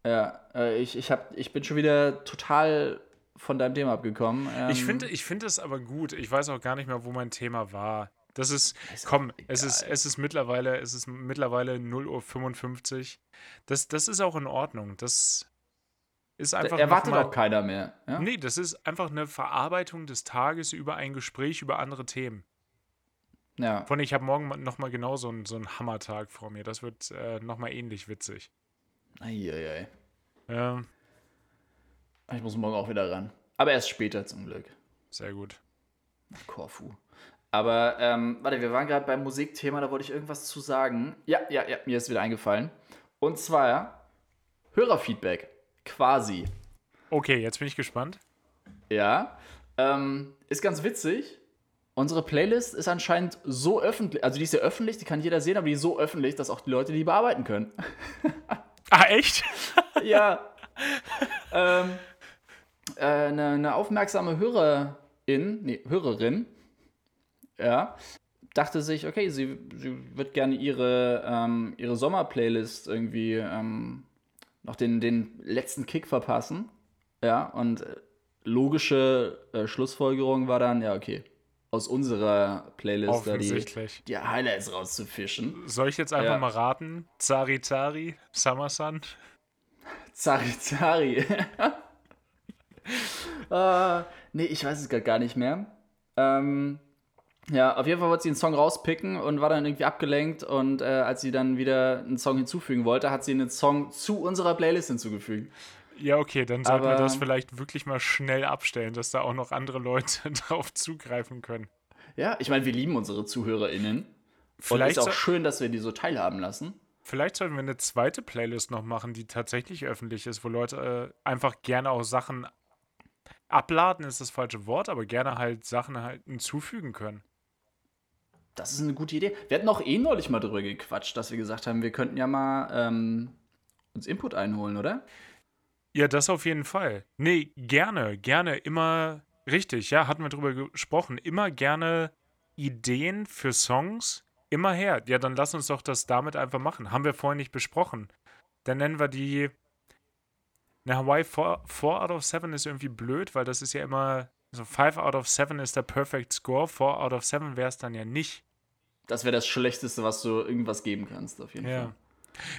Ja, äh, ich, ich, hab, ich bin schon wieder total von deinem Thema abgekommen. Ähm, Ich finde ich finde es aber gut. Ich weiß auch gar nicht mehr, wo mein Thema war. Das ist, komm, es ist, es ist mittlerweile, es ist mittlerweile 0 Uhr 55. Das, das ist auch in Ordnung. Das ist da einfach. erwartet mal- auch keiner mehr. Ja? Nee, das ist einfach eine Verarbeitung des Tages über ein Gespräch über andere Themen. ja. Von ich habe morgen nochmal genau so einen, so einen Hammertag vor mir. Das wird äh, nochmal ähnlich witzig. Eieiei. Ja, Ich muss morgen auch wieder ran. Aber erst später zum Glück. sehr gut. Korfu. Aber, ähm, warte, wir waren gerade beim Musikthema, da wollte ich irgendwas zu sagen. Ja, ja, ja, mir ist wieder eingefallen. Und zwar Hörerfeedback. Quasi. Okay, jetzt bin ich gespannt. Ja. Ähm, ist ganz witzig. Unsere Playlist ist anscheinend so öffentlich, also die ist ja öffentlich, die kann jeder sehen, aber die ist so öffentlich, dass auch die Leute die bearbeiten können. Ah, echt? ja. ähm, äh, eine, eine aufmerksame Hörerin, nee, Hörerin, ja, dachte sich, okay, sie, sie wird gerne ihre, ähm, ihre Sommerplaylist irgendwie ähm, noch den, den letzten Kick verpassen. Ja, und äh, logische äh, Schlussfolgerung war dann, ja, okay, aus unserer Playlist da die, die Highlights rauszufischen. Soll ich jetzt einfach Ja. mal raten? Zari Zari, Summer Sun? Zari Zari. äh, nee, ich weiß es grad gar nicht mehr. Ähm, ja, auf jeden Fall wollte sie einen Song rauspicken und war dann irgendwie abgelenkt. Und äh, als sie dann wieder einen Song hinzufügen wollte, hat sie einen Song zu unserer Playlist hinzugefügt. Ja, okay, dann sollten wir das vielleicht wirklich mal schnell abstellen, dass da auch noch andere Leute drauf zugreifen können. Ja, ich meine, wir lieben unsere ZuhörerInnen. Und Vielleicht, ist auch so, schön, dass wir die so teilhaben lassen. vielleicht sollten wir eine zweite Playlist noch machen, die tatsächlich öffentlich ist, wo Leute äh, einfach gerne auch Sachen abladen, ist das falsche Wort, aber gerne halt Sachen halt hinzufügen können. Das ist eine gute Idee. Wir hatten auch eh neulich mal drüber gequatscht, dass wir gesagt haben, wir könnten ja mal ähm, uns Input einholen, oder? Ja, das auf jeden Fall. Nee, gerne, gerne. Immer, Richtig, ja, hatten wir drüber gesprochen. Immer gerne Ideen für Songs, immer her. Ja, dann lass uns doch das damit einfach machen. Haben wir vorhin nicht besprochen. Dann nennen wir die. Na, Hawaii 4, out of 7 ist irgendwie blöd, weil das ist ja immer. So 5 out of 7 ist der Perfect Score, 4 out of 7 wäre es dann ja nicht. Das wäre das Schlechteste, was du irgendwas geben kannst, auf jeden ja. Fall.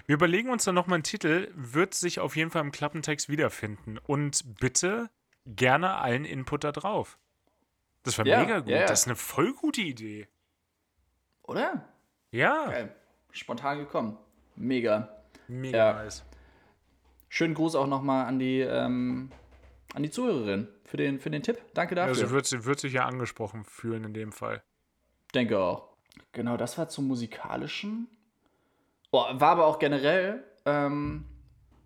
Wir überlegen uns dann nochmal einen Titel, wird sich auf jeden Fall im Klappentext wiederfinden. Und bitte gerne allen Input da drauf. Das war ja, mega gut. Ja, das ist eine voll gute Idee. Oder? Ja. Geil. Spontan gekommen. Mega. Mega nice. Schönen Gruß auch nochmal an die, ähm, an die Zuhörerin für den, für den Tipp. Danke dafür. Also wird, sie wird sich ja angesprochen fühlen in dem Fall. Denke auch. Genau, das war zum musikalischen. Oh, war aber auch generell, ähm,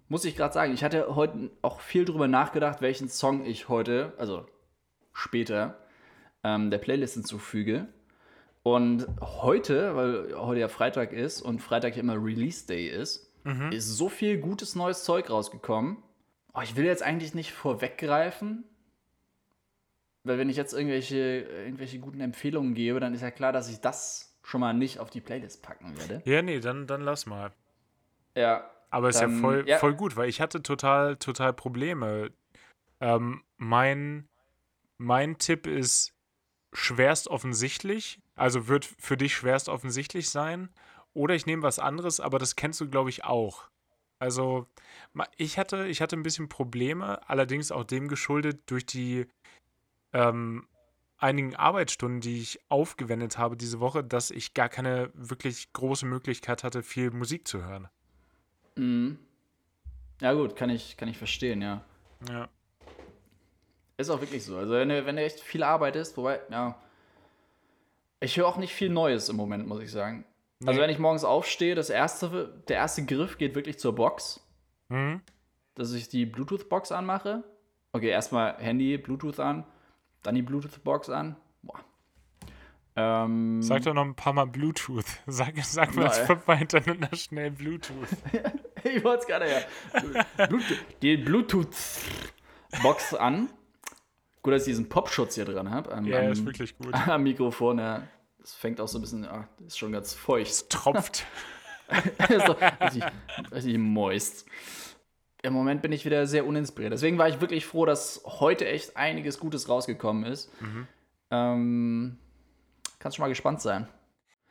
muss ich gerade sagen, ich hatte heute auch viel drüber nachgedacht, welchen Song ich heute, also später, ähm, der Playlist hinzufüge. Und heute, weil heute ja Freitag ist und Freitag ja immer Release Day ist, mhm. ist so viel gutes neues Zeug rausgekommen. Oh, ich will jetzt eigentlich nicht vorweggreifen, weil wenn ich jetzt irgendwelche, irgendwelche guten Empfehlungen gebe, dann ist ja klar, dass ich das schon mal nicht auf die Playlist packen werde. Ja, nee, dann, dann lass mal. Ja. Aber ist dann, ja, voll, ja voll gut, weil ich hatte total, total Probleme. Ähm, mein, mein Tipp ist schwerst offensichtlich, also wird für dich schwerst offensichtlich sein. Oder ich nehme was anderes, aber das kennst du, glaube ich, auch. Also, ich hatte, ich hatte ein bisschen Probleme, allerdings auch dem geschuldet durch die ähm, einigen Arbeitsstunden, die ich aufgewendet habe diese Woche, dass ich gar keine wirklich große Möglichkeit hatte, viel Musik zu hören. Mhm. Ja, gut, kann ich, kann ich verstehen, ja. Ja. Ist auch wirklich so. Also, wenn du, wenn du echt viel arbeitest, wobei, ja. Ich höre auch nicht viel Neues im Moment, muss ich sagen. Nee. Also, wenn ich morgens aufstehe, das erste, der erste Griff geht wirklich zur Box. Mhm. Dass ich die Bluetooth-Box anmache. Okay, erstmal Handy, Bluetooth an, dann die Bluetooth-Box an. Boah. Ähm, sag doch noch ein paar Mal Bluetooth. Sag, sag mal fünfmal hintereinander schnell Bluetooth. ich wollte es gerade, ja. die Bluetooth-Box an. Gut, dass ich diesen Popschutz hier dran habe. Ja, am, ist wirklich gut. Am Mikrofon, ja. Das fängt auch so ein bisschen, ah, ist schon ganz feucht. Es tropft. doch richtig, richtig moist. Im Moment bin ich wieder sehr uninspiriert. Deswegen war ich wirklich froh, dass heute echt einiges Gutes rausgekommen ist. Mhm. Ähm, kannst schon mal gespannt sein.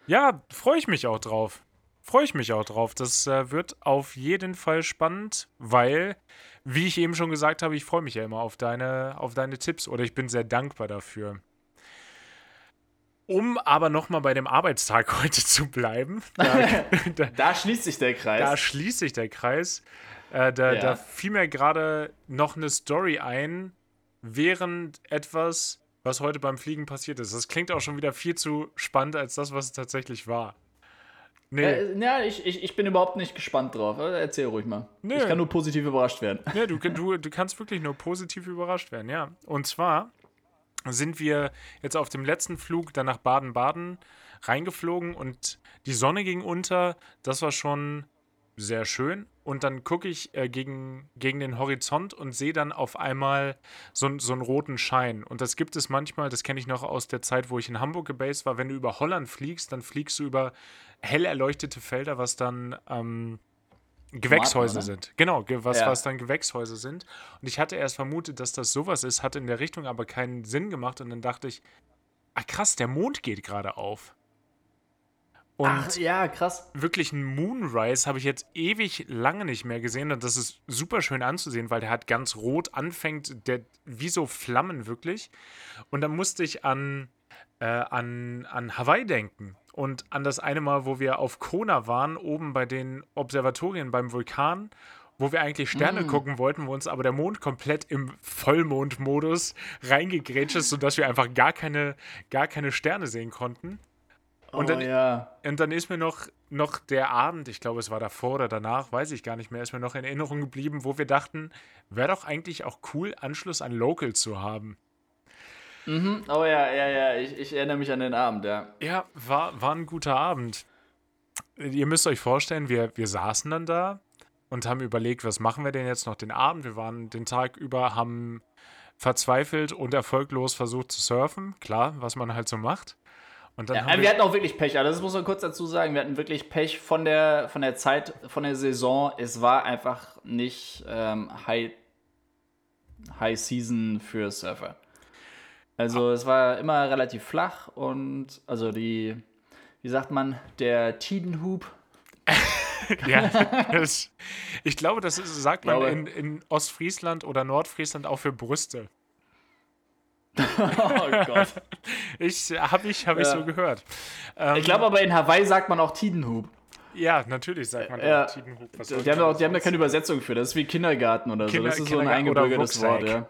Ja, freue ich mich auch drauf. Freue ich mich auch drauf. Das äh, wird auf jeden Fall spannend, weil wie ich eben schon gesagt habe, ich freue mich ja immer auf deine, auf deine Tipps oder ich bin sehr dankbar dafür. Um aber nochmal bei dem Arbeitstag heute zu bleiben. Da, da, da, schließt sich der Kreis. Da schließt sich der Kreis. Äh, da, ja. da fiel mir gerade noch eine Story ein, während etwas, was heute beim Fliegen passiert ist. Das klingt auch schon wieder viel zu spannend als das, was es tatsächlich war. Nee. Äh, ja, ich, ich, ich bin überhaupt nicht gespannt drauf. Also erzähl ruhig mal. Nee. Ich kann nur positiv überrascht werden. Nee, du, du, du kannst wirklich nur positiv überrascht werden, ja. Und zwar sind wir jetzt auf dem letzten Flug dann nach Baden-Baden reingeflogen und die Sonne ging unter. Das war schon sehr schön. Und dann gucke ich äh, gegen, gegen den Horizont und sehe dann auf einmal so, so einen roten Schein. Und das gibt es manchmal, das kenne ich noch aus der Zeit, wo ich in Hamburg gebased war. Wenn du über Holland fliegst, dann fliegst du über hell erleuchtete Felder, was dann ähm, Gewächshäuser Tomaten, sind. Genau, was, ja. was dann Gewächshäuser sind. Und ich hatte erst vermutet, dass das sowas ist, hat in der Richtung aber keinen Sinn gemacht. Und dann dachte ich, ah krass, der Mond geht gerade auf. Und Ach, ja, krass. Wirklich ein Moonrise habe ich jetzt ewig lange nicht mehr gesehen und das ist super schön anzusehen, weil der hat ganz rot anfängt, der wie so Flammen wirklich. Und dann musste ich an, äh, an, an Hawaii denken und an das eine Mal, wo wir auf Kona waren, oben bei den Observatorien beim Vulkan wo wir eigentlich Sterne mm. gucken wollten, wo uns aber der Mond komplett im Vollmondmodus reingegrätscht ist, sodass wir einfach gar keine, gar keine Sterne sehen konnten. Und, oh, dann, ja. und dann ist mir noch, noch der Abend, ich glaube, es war davor oder danach, weiß ich gar nicht mehr, ist mir noch in Erinnerung geblieben, wo wir dachten, wäre doch eigentlich auch cool, Anschluss an Local zu haben. Mhm. Oh ja, ja, ja, ich, ich erinnere mich an den Abend, ja. Ja, war, war ein guter Abend. Ihr müsst euch vorstellen, wir, wir saßen dann da und haben überlegt, was machen wir denn jetzt noch den Abend? Wir waren den Tag über, haben verzweifelt und erfolglos versucht zu surfen. Klar, was man halt so macht. Und dann Ja, wir, wir, hatten auch wirklich Pech, also das muss man kurz dazu sagen. Wir hatten wirklich Pech von der, von der Zeit, von der Saison. Es war einfach nicht ähm, High, High Season für Surfer. Also es war immer relativ flach und also die, wie sagt man, der Tidenhub. ja, das, ich glaube, das ist, sagt man Glaube- in, in Ostfriesland oder Nordfriesland auch für Brüste. Oh Gott. Ich habe ich, hab ich Ja. so gehört. Ähm, Ich glaube aber in Hawaii sagt man auch Tidenhub. ja, natürlich sagt man Ja. da Tidenhub. Was Die haben, da man auch, die haben da keine Übersetzung für. Das ist wie Kindergarten oder so. Kinder- Das ist so ein eingebürgertes Wort, ja.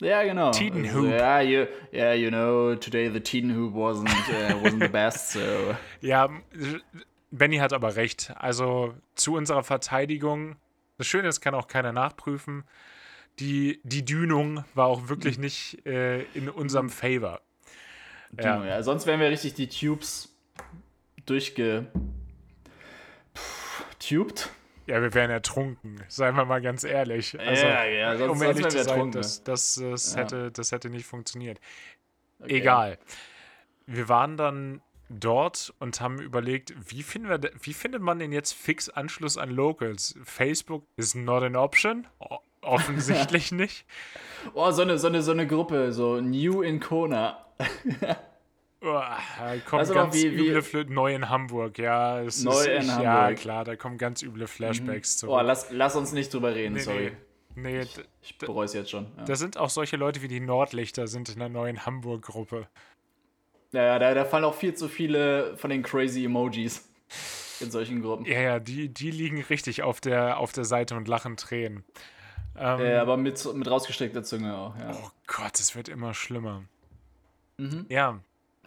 Ja, genau. Tidenhub. Also, ja, you, yeah, you know, today the Tidenhub wasn't, uh, wasn't the best, so. Ja, Benny hat aber recht. Also zu unserer Verteidigung, das Schöne ist, kann auch keiner nachprüfen. Die, die Dünung war auch wirklich nicht äh, in unserem Favor. Ja. ja. Sonst wären wir richtig die Tubes durchge. Pff, tubed? Ja, wir wären ertrunken, seien wir mal ganz ehrlich. Also, Ja, ja, sonst- um ehrlich zu sein, das, das, das, Ja. hätte, das hätte nicht funktioniert. Okay. Egal. Wir waren dann dort und haben überlegt, wie, finden wir, wie findet man denn jetzt fix Anschluss an Locals? Facebook is not an option. Offensichtlich nicht. Oh, so eine, so, eine, so eine Gruppe, so New in Kona. Uah, Da kommen Also ganz wie- wie- üble Flö neu in Hamburg, ja. Neu ist, in ich, Ja, Hamburg. Mhm. klar, da kommen ganz üble Flashbacks zurück. Oh, lass, lass uns nicht drüber reden, nee, sorry. nee, nee, d- Ich bereue es jetzt schon. Ja. da sind auch solche Leute wie die Nordlichter sind in der neuen Hamburg-Gruppe. Ja, ja, da, da fallen auch viel zu viele von den crazy Emojis in solchen Gruppen. Ja, ja, die, die liegen richtig auf der, auf der Seite und lachen Tränen. Ähm, Ja, aber mit, mit rausgestreckter Zunge auch, ja. Oh Gott, es wird immer schlimmer. Mhm. Ja,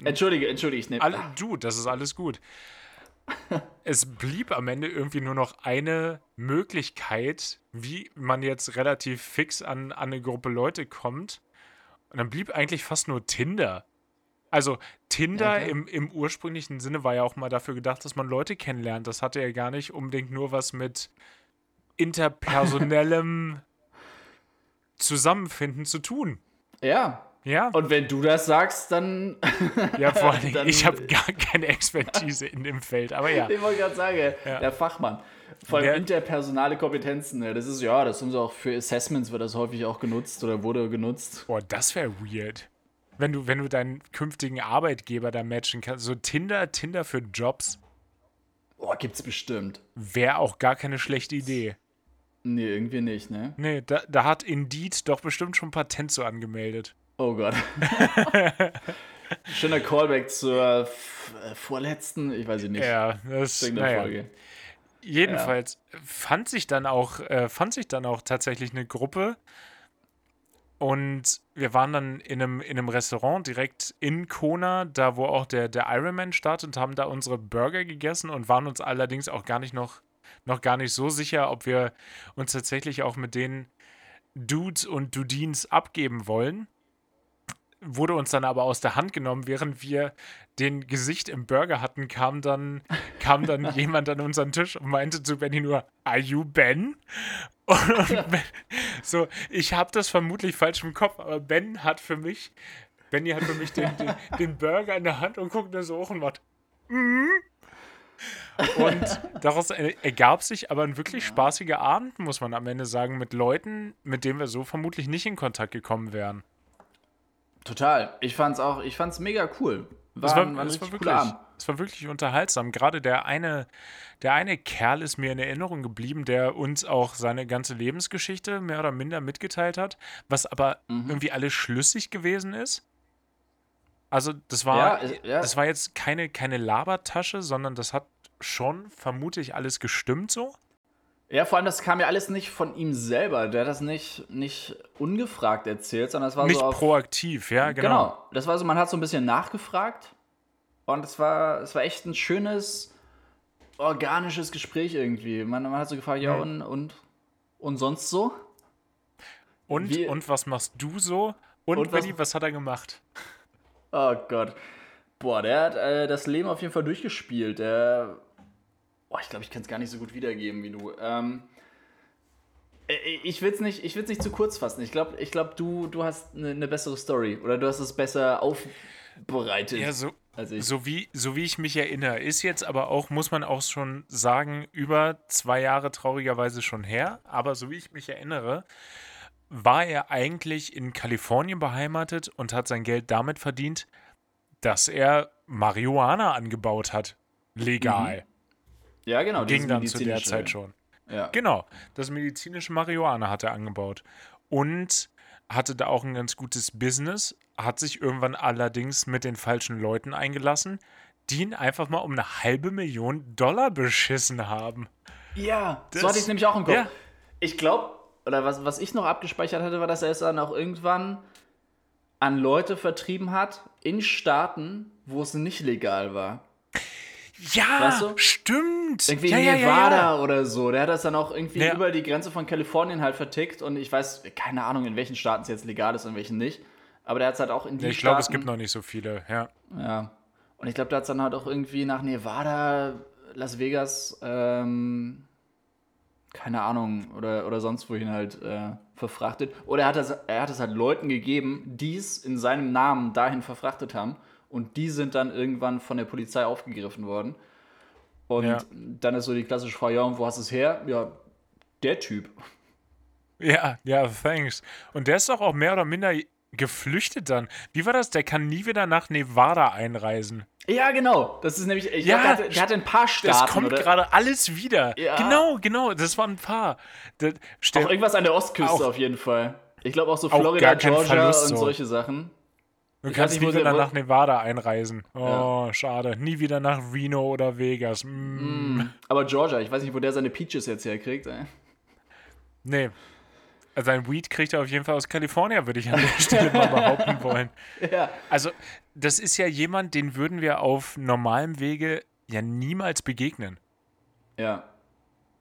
Entschuldige, entschuldige, ich nehme. du, das ist alles gut. es blieb am Ende irgendwie nur noch eine Möglichkeit, wie man jetzt relativ fix an, an eine Gruppe Leute kommt. Und dann blieb eigentlich fast nur Tinder. Also Tinder klar. im, im ursprünglichen Sinne war ja auch mal dafür gedacht, dass man Leute kennenlernt. Das hatte ja gar nicht unbedingt nur was mit interpersonellem Zusammenfinden zu tun. Ja. Ja, Und wenn du das sagst, dann. ja vor allen Dingen, ich habe gar keine Expertise in dem Feld, aber ja. Ich wollte gerade sagen, Ja. der Fachmann. Vor allem Der- interpersonale Kompetenzen. ne, Das ist ja, das haben sie auch für Assessments wird das häufig auch genutzt oder wurde genutzt. Boah, das wäre weird. Wenn du, wenn du deinen künftigen Arbeitgeber da matchen kannst. So Tinder, Tinder für Jobs Boah, gibt's bestimmt. wäre auch gar keine schlechte Idee. Nee, irgendwie nicht, ne? Nee, da, da hat Indeed doch bestimmt schon Patent so angemeldet. Oh Gott. Schöner Callback zur äh, vorletzten, ich weiß nicht, Ja, das irgendeiner naja. Folge. Jedenfalls fand sich dann auch, äh, fand sich dann auch tatsächlich eine Gruppe. Und wir waren dann in einem, in einem Restaurant direkt in Kona, da wo auch der, der Ironman startet, und haben da unsere Burger gegessen und waren uns allerdings auch gar nicht noch, noch gar nicht so sicher, ob wir uns tatsächlich auch mit den Dudes und Dudines abgeben wollen. Wurde uns dann aber aus der Hand genommen, während wir den Gesicht im Burger hatten, kam dann, kam dann jemand an unseren Tisch und meinte zu Benny nur, Are you Ben? Und, und Ben, so, ich habe das vermutlich falsch im Kopf, aber Ben hat für mich, Benny hat für mich den, den, den Burger in der Hand und guckt nur so hoch und macht, "Mhm." Und daraus er- ergab sich aber ein wirklich spaßiger Abend, muss man am Ende sagen, mit Leuten, mit denen wir so vermutlich nicht in Kontakt gekommen wären. Total. Ich fand's auch, ich fand's mega cool. War, Es war, war es, war wirklich, es war wirklich unterhaltsam. Gerade der eine, der eine Kerl ist mir in Erinnerung geblieben, der uns auch seine ganze Lebensgeschichte mehr oder minder mitgeteilt hat, was aber Mhm. irgendwie alles schlüssig gewesen ist. Also das war, Ja, ja. das war jetzt keine, keine Labertasche, sondern das hat schon vermutlich alles gestimmt so. Ja, vor allem, das kam ja alles nicht von ihm selber. Der hat das nicht, nicht ungefragt erzählt, sondern es war Nicht so auf, proaktiv, ja, genau. Genau. Das war so, man hat so ein bisschen nachgefragt und es war, es war echt ein schönes, organisches Gespräch irgendwie. Man, man hat so gefragt, ja, Mhm. und, und, und sonst so? Und, Wie- und was machst du so? Und, Und was- Benni, was hat er gemacht? Oh Gott. Boah, der hat äh, das Leben auf jeden Fall durchgespielt. Der. Boah, ich glaube, ich kann es gar nicht so gut wiedergeben wie du. Ähm, Äh, ich will es nicht, nicht zu kurz fassen. Ich glaube, ich glaub, du, du hast eine ne bessere Story oder du hast es besser aufbereitet. Ja, so, so, wie, so wie ich mich erinnere. Ist jetzt aber auch, muss man auch schon sagen, über zwei Jahre traurigerweise schon her. Aber so wie ich mich erinnere, war er eigentlich in Kalifornien beheimatet und hat sein Geld damit verdient, dass er Marihuana angebaut hat. Legal. Mhm. Ja, genau. Ging dann zu der Zeit schon. Ja. Genau. Das medizinische Marihuana hat er angebaut. Und hatte da auch ein ganz gutes Business, hat sich irgendwann allerdings mit den falschen Leuten eingelassen, die ihn einfach mal um eine halbe Million Dollar beschissen haben. Ja, das, so hatte ich nämlich auch im Kopf. Ja. Ich glaube, oder was, was ich noch abgespeichert hatte, war, dass er es dann auch irgendwann an Leute vertrieben hat in Staaten, wo es nicht legal war. Ja, weißt du? stimmt. Irgendwie ja, in ja, Nevada ja, oder so. Der hat das dann auch irgendwie über die Grenze von Kalifornien halt vertickt und ich weiß, keine Ahnung, in welchen Staaten es jetzt legal ist und in welchen nicht. Aber der hat es halt auch in die Ich glaube, es gibt noch nicht so viele, ja. Ja. Und ich glaube, der hat es dann halt auch irgendwie nach Nevada, Las Vegas, ähm, keine Ahnung, oder, oder sonst wohin halt äh, verfrachtet. Oder er hat, das, er hat es halt Leuten gegeben, die es in seinem Namen dahin verfrachtet haben. Und die sind dann irgendwann von der Polizei aufgegriffen worden. Und ja. dann ist so die klassische Frage, ja, und wo hast du es her? Ja, der Typ. Ja, ja, thanks. Und der ist doch auch mehr oder minder geflüchtet dann. Wie war das? Der kann nie wieder nach Nevada einreisen. Ja, genau. Das ist nämlich, ich ja, glaub, der, hatte, der hatte ein paar Staaten. Das kommt gerade alles wieder. Ja. Genau, genau. Das waren ein paar. Das, auch irgendwas an der Ostküste auch, auf jeden Fall. Ich glaube auch so Florida, Georgia Verlust, und solche Sachen. Du ich kannst nie wieder nach Nevada einreisen. Oh, ja. schade. Nie wieder nach Reno oder Vegas. Mm. Mm. Aber Georgia, ich weiß nicht, wo der seine Peaches jetzt herkriegt. Ey. Nee. Also sein Weed kriegt er auf jeden Fall aus Kalifornien, würde ich an der Stelle mal behaupten wollen. Ja. Also, das ist ja jemand, den würden wir auf normalem Wege ja niemals begegnen. Ja.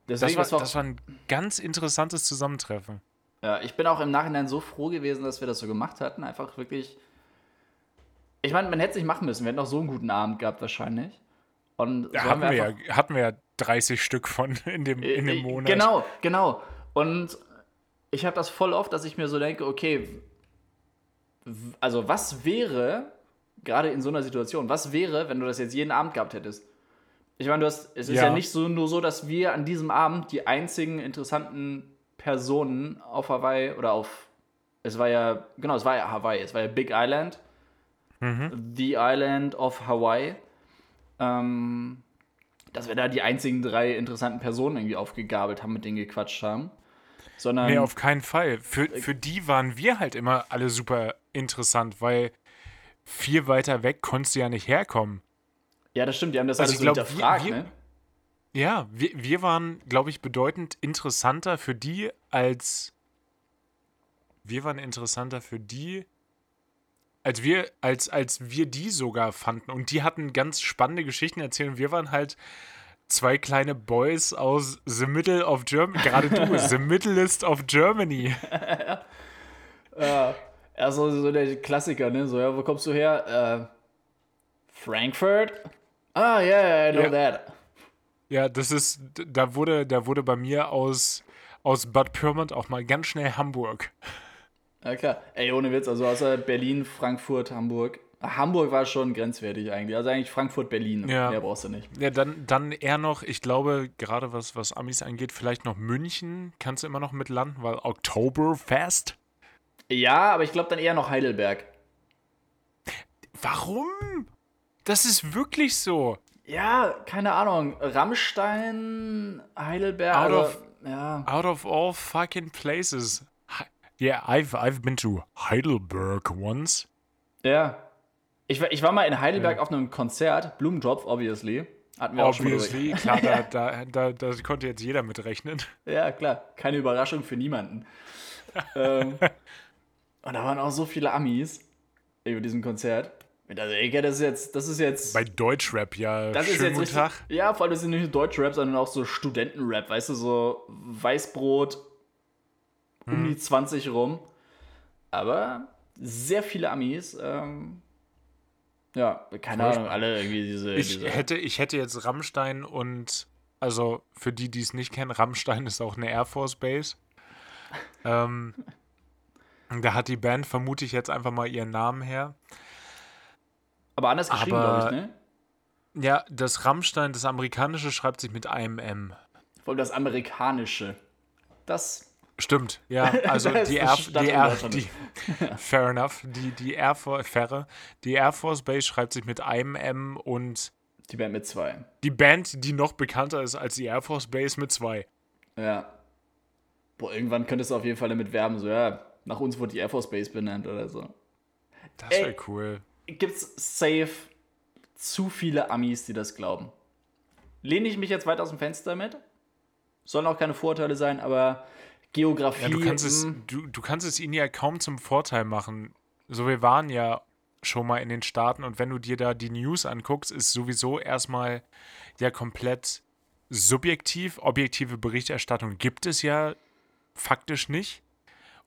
Deswegen, das, war, das war ein ganz interessantes Zusammentreffen. Ja, ich bin auch im Nachhinein so froh gewesen, dass wir das so gemacht hatten. Einfach wirklich ich meine, man hätte es nicht machen müssen. Wir hätten auch so einen guten Abend gehabt, wahrscheinlich. Und so hatten, wir, wir ja, hatten wir ja 30 Stück von in dem, in dem äh, Monat. Genau, genau. Und ich habe das voll oft, dass ich mir so denke, okay, also was wäre, gerade in so einer Situation, was wäre, wenn du das jetzt jeden Abend gehabt hättest? Ich meine, du hast, es ist ja. ja nicht so, nur so, dass wir an diesem Abend die einzigen interessanten Personen auf Hawaii oder auf, es war ja, genau, es war ja Hawaii, es war ja Big Island mhm. The Island of Hawaii. Ähm, dass wir da die einzigen drei interessanten Personen irgendwie aufgegabelt haben, mit denen gequatscht haben. Sondern, nee, auf keinen Fall. Für, für die waren wir halt immer alle super interessant, weil viel weiter weg konntest du ja nicht herkommen. Ja, das stimmt, die haben das also alles so hinterfragt, wir, wir, ne? Ja, wir, wir waren, glaube ich, bedeutend interessanter für die als. Wir waren interessanter für die als wir, als, als wir die sogar fanden. Und die hatten ganz spannende Geschichten erzählt. Und wir waren halt zwei kleine Boys aus The Middle of Germany. Gerade du, The Middleist of Germany. ja, also so der Klassiker, ne? So, ja, wo kommst du her? Uh, Frankfurt? Ah, yeah, I know ja. that. Ja, das ist, da wurde, da wurde bei mir aus, aus Bad Pyrmont auch mal ganz schnell Hamburg. Ja, klar. Ey, ohne Witz, also außer Berlin, Frankfurt, Hamburg. Hamburg war schon grenzwertig eigentlich. Also eigentlich Frankfurt, Berlin. Ja. Mehr brauchst du nicht. Ja, dann, dann eher noch, ich glaube, gerade was, was Amis angeht, vielleicht noch München kannst du immer noch mit landen, weil Oktoberfest. Ja, aber ich glaube dann eher noch Heidelberg. Warum? Das ist wirklich so. Ja, keine Ahnung. Rammstein, Heidelberg. Out, of, ja. out of all fucking places. Yeah, I've, I've been to Heidelberg once. Ja. Ich war, ich war mal in Heidelberg ja. auf einem Konzert, Blumendropf, obviously. Hatten wir obviously, auch schon klar, da, da, da, da, konnte jetzt jeder mitrechnen. Ja, klar. Keine Überraschung für niemanden. ähm, und da waren auch so viele Amis über diesem Konzert. Also, ey, das ist jetzt, das ist jetzt. Bei Deutschrap, ja. Das ist jetzt Tag. Ja, vor allem das sind nicht nur Deutschrap, sondern auch so Studentenrap, weißt du, so Weißbrot, um hm. die 20 rum. Aber sehr viele Amis. Ähm, ja, keine Ahnung, alle irgendwie diese. Ich, diese hätte, ich hätte jetzt Rammstein und, also für die, die es nicht kennen, Rammstein ist auch eine Air Force Base. ähm, da hat die Band, vermute ich jetzt einfach mal ihren Namen her. Aber anders geschrieben, glaube ich, ne? Ja, das Rammstein, das amerikanische, schreibt sich mit einem M. Vor allem das amerikanische. Das. Stimmt, ja. Also die Air, die Air, die, fair enough. Die, die Air Force, faire, die Air Force Base schreibt sich mit einem M und die Band mit zwei. Die Band, die noch bekannter ist als die Air Force Base mit zwei. Ja. Boah, irgendwann könntest du auf jeden Fall damit werben, so, ja, nach uns wurde die Air Force Base benannt oder so. Das wäre cool. Gibt's safe zu viele Amis, die das glauben. Lehne ich mich jetzt weit aus dem Fenster mit? Sollen auch keine Vorteile sein, aber Geografie. Ja, du, kannst es, hm. du, du kannst es ihnen ja kaum zum Vorteil machen. So, wir waren ja schon mal in den Staaten und wenn du dir da die News anguckst, ist sowieso erstmal ja komplett subjektiv. Objektive Berichterstattung gibt es ja faktisch nicht.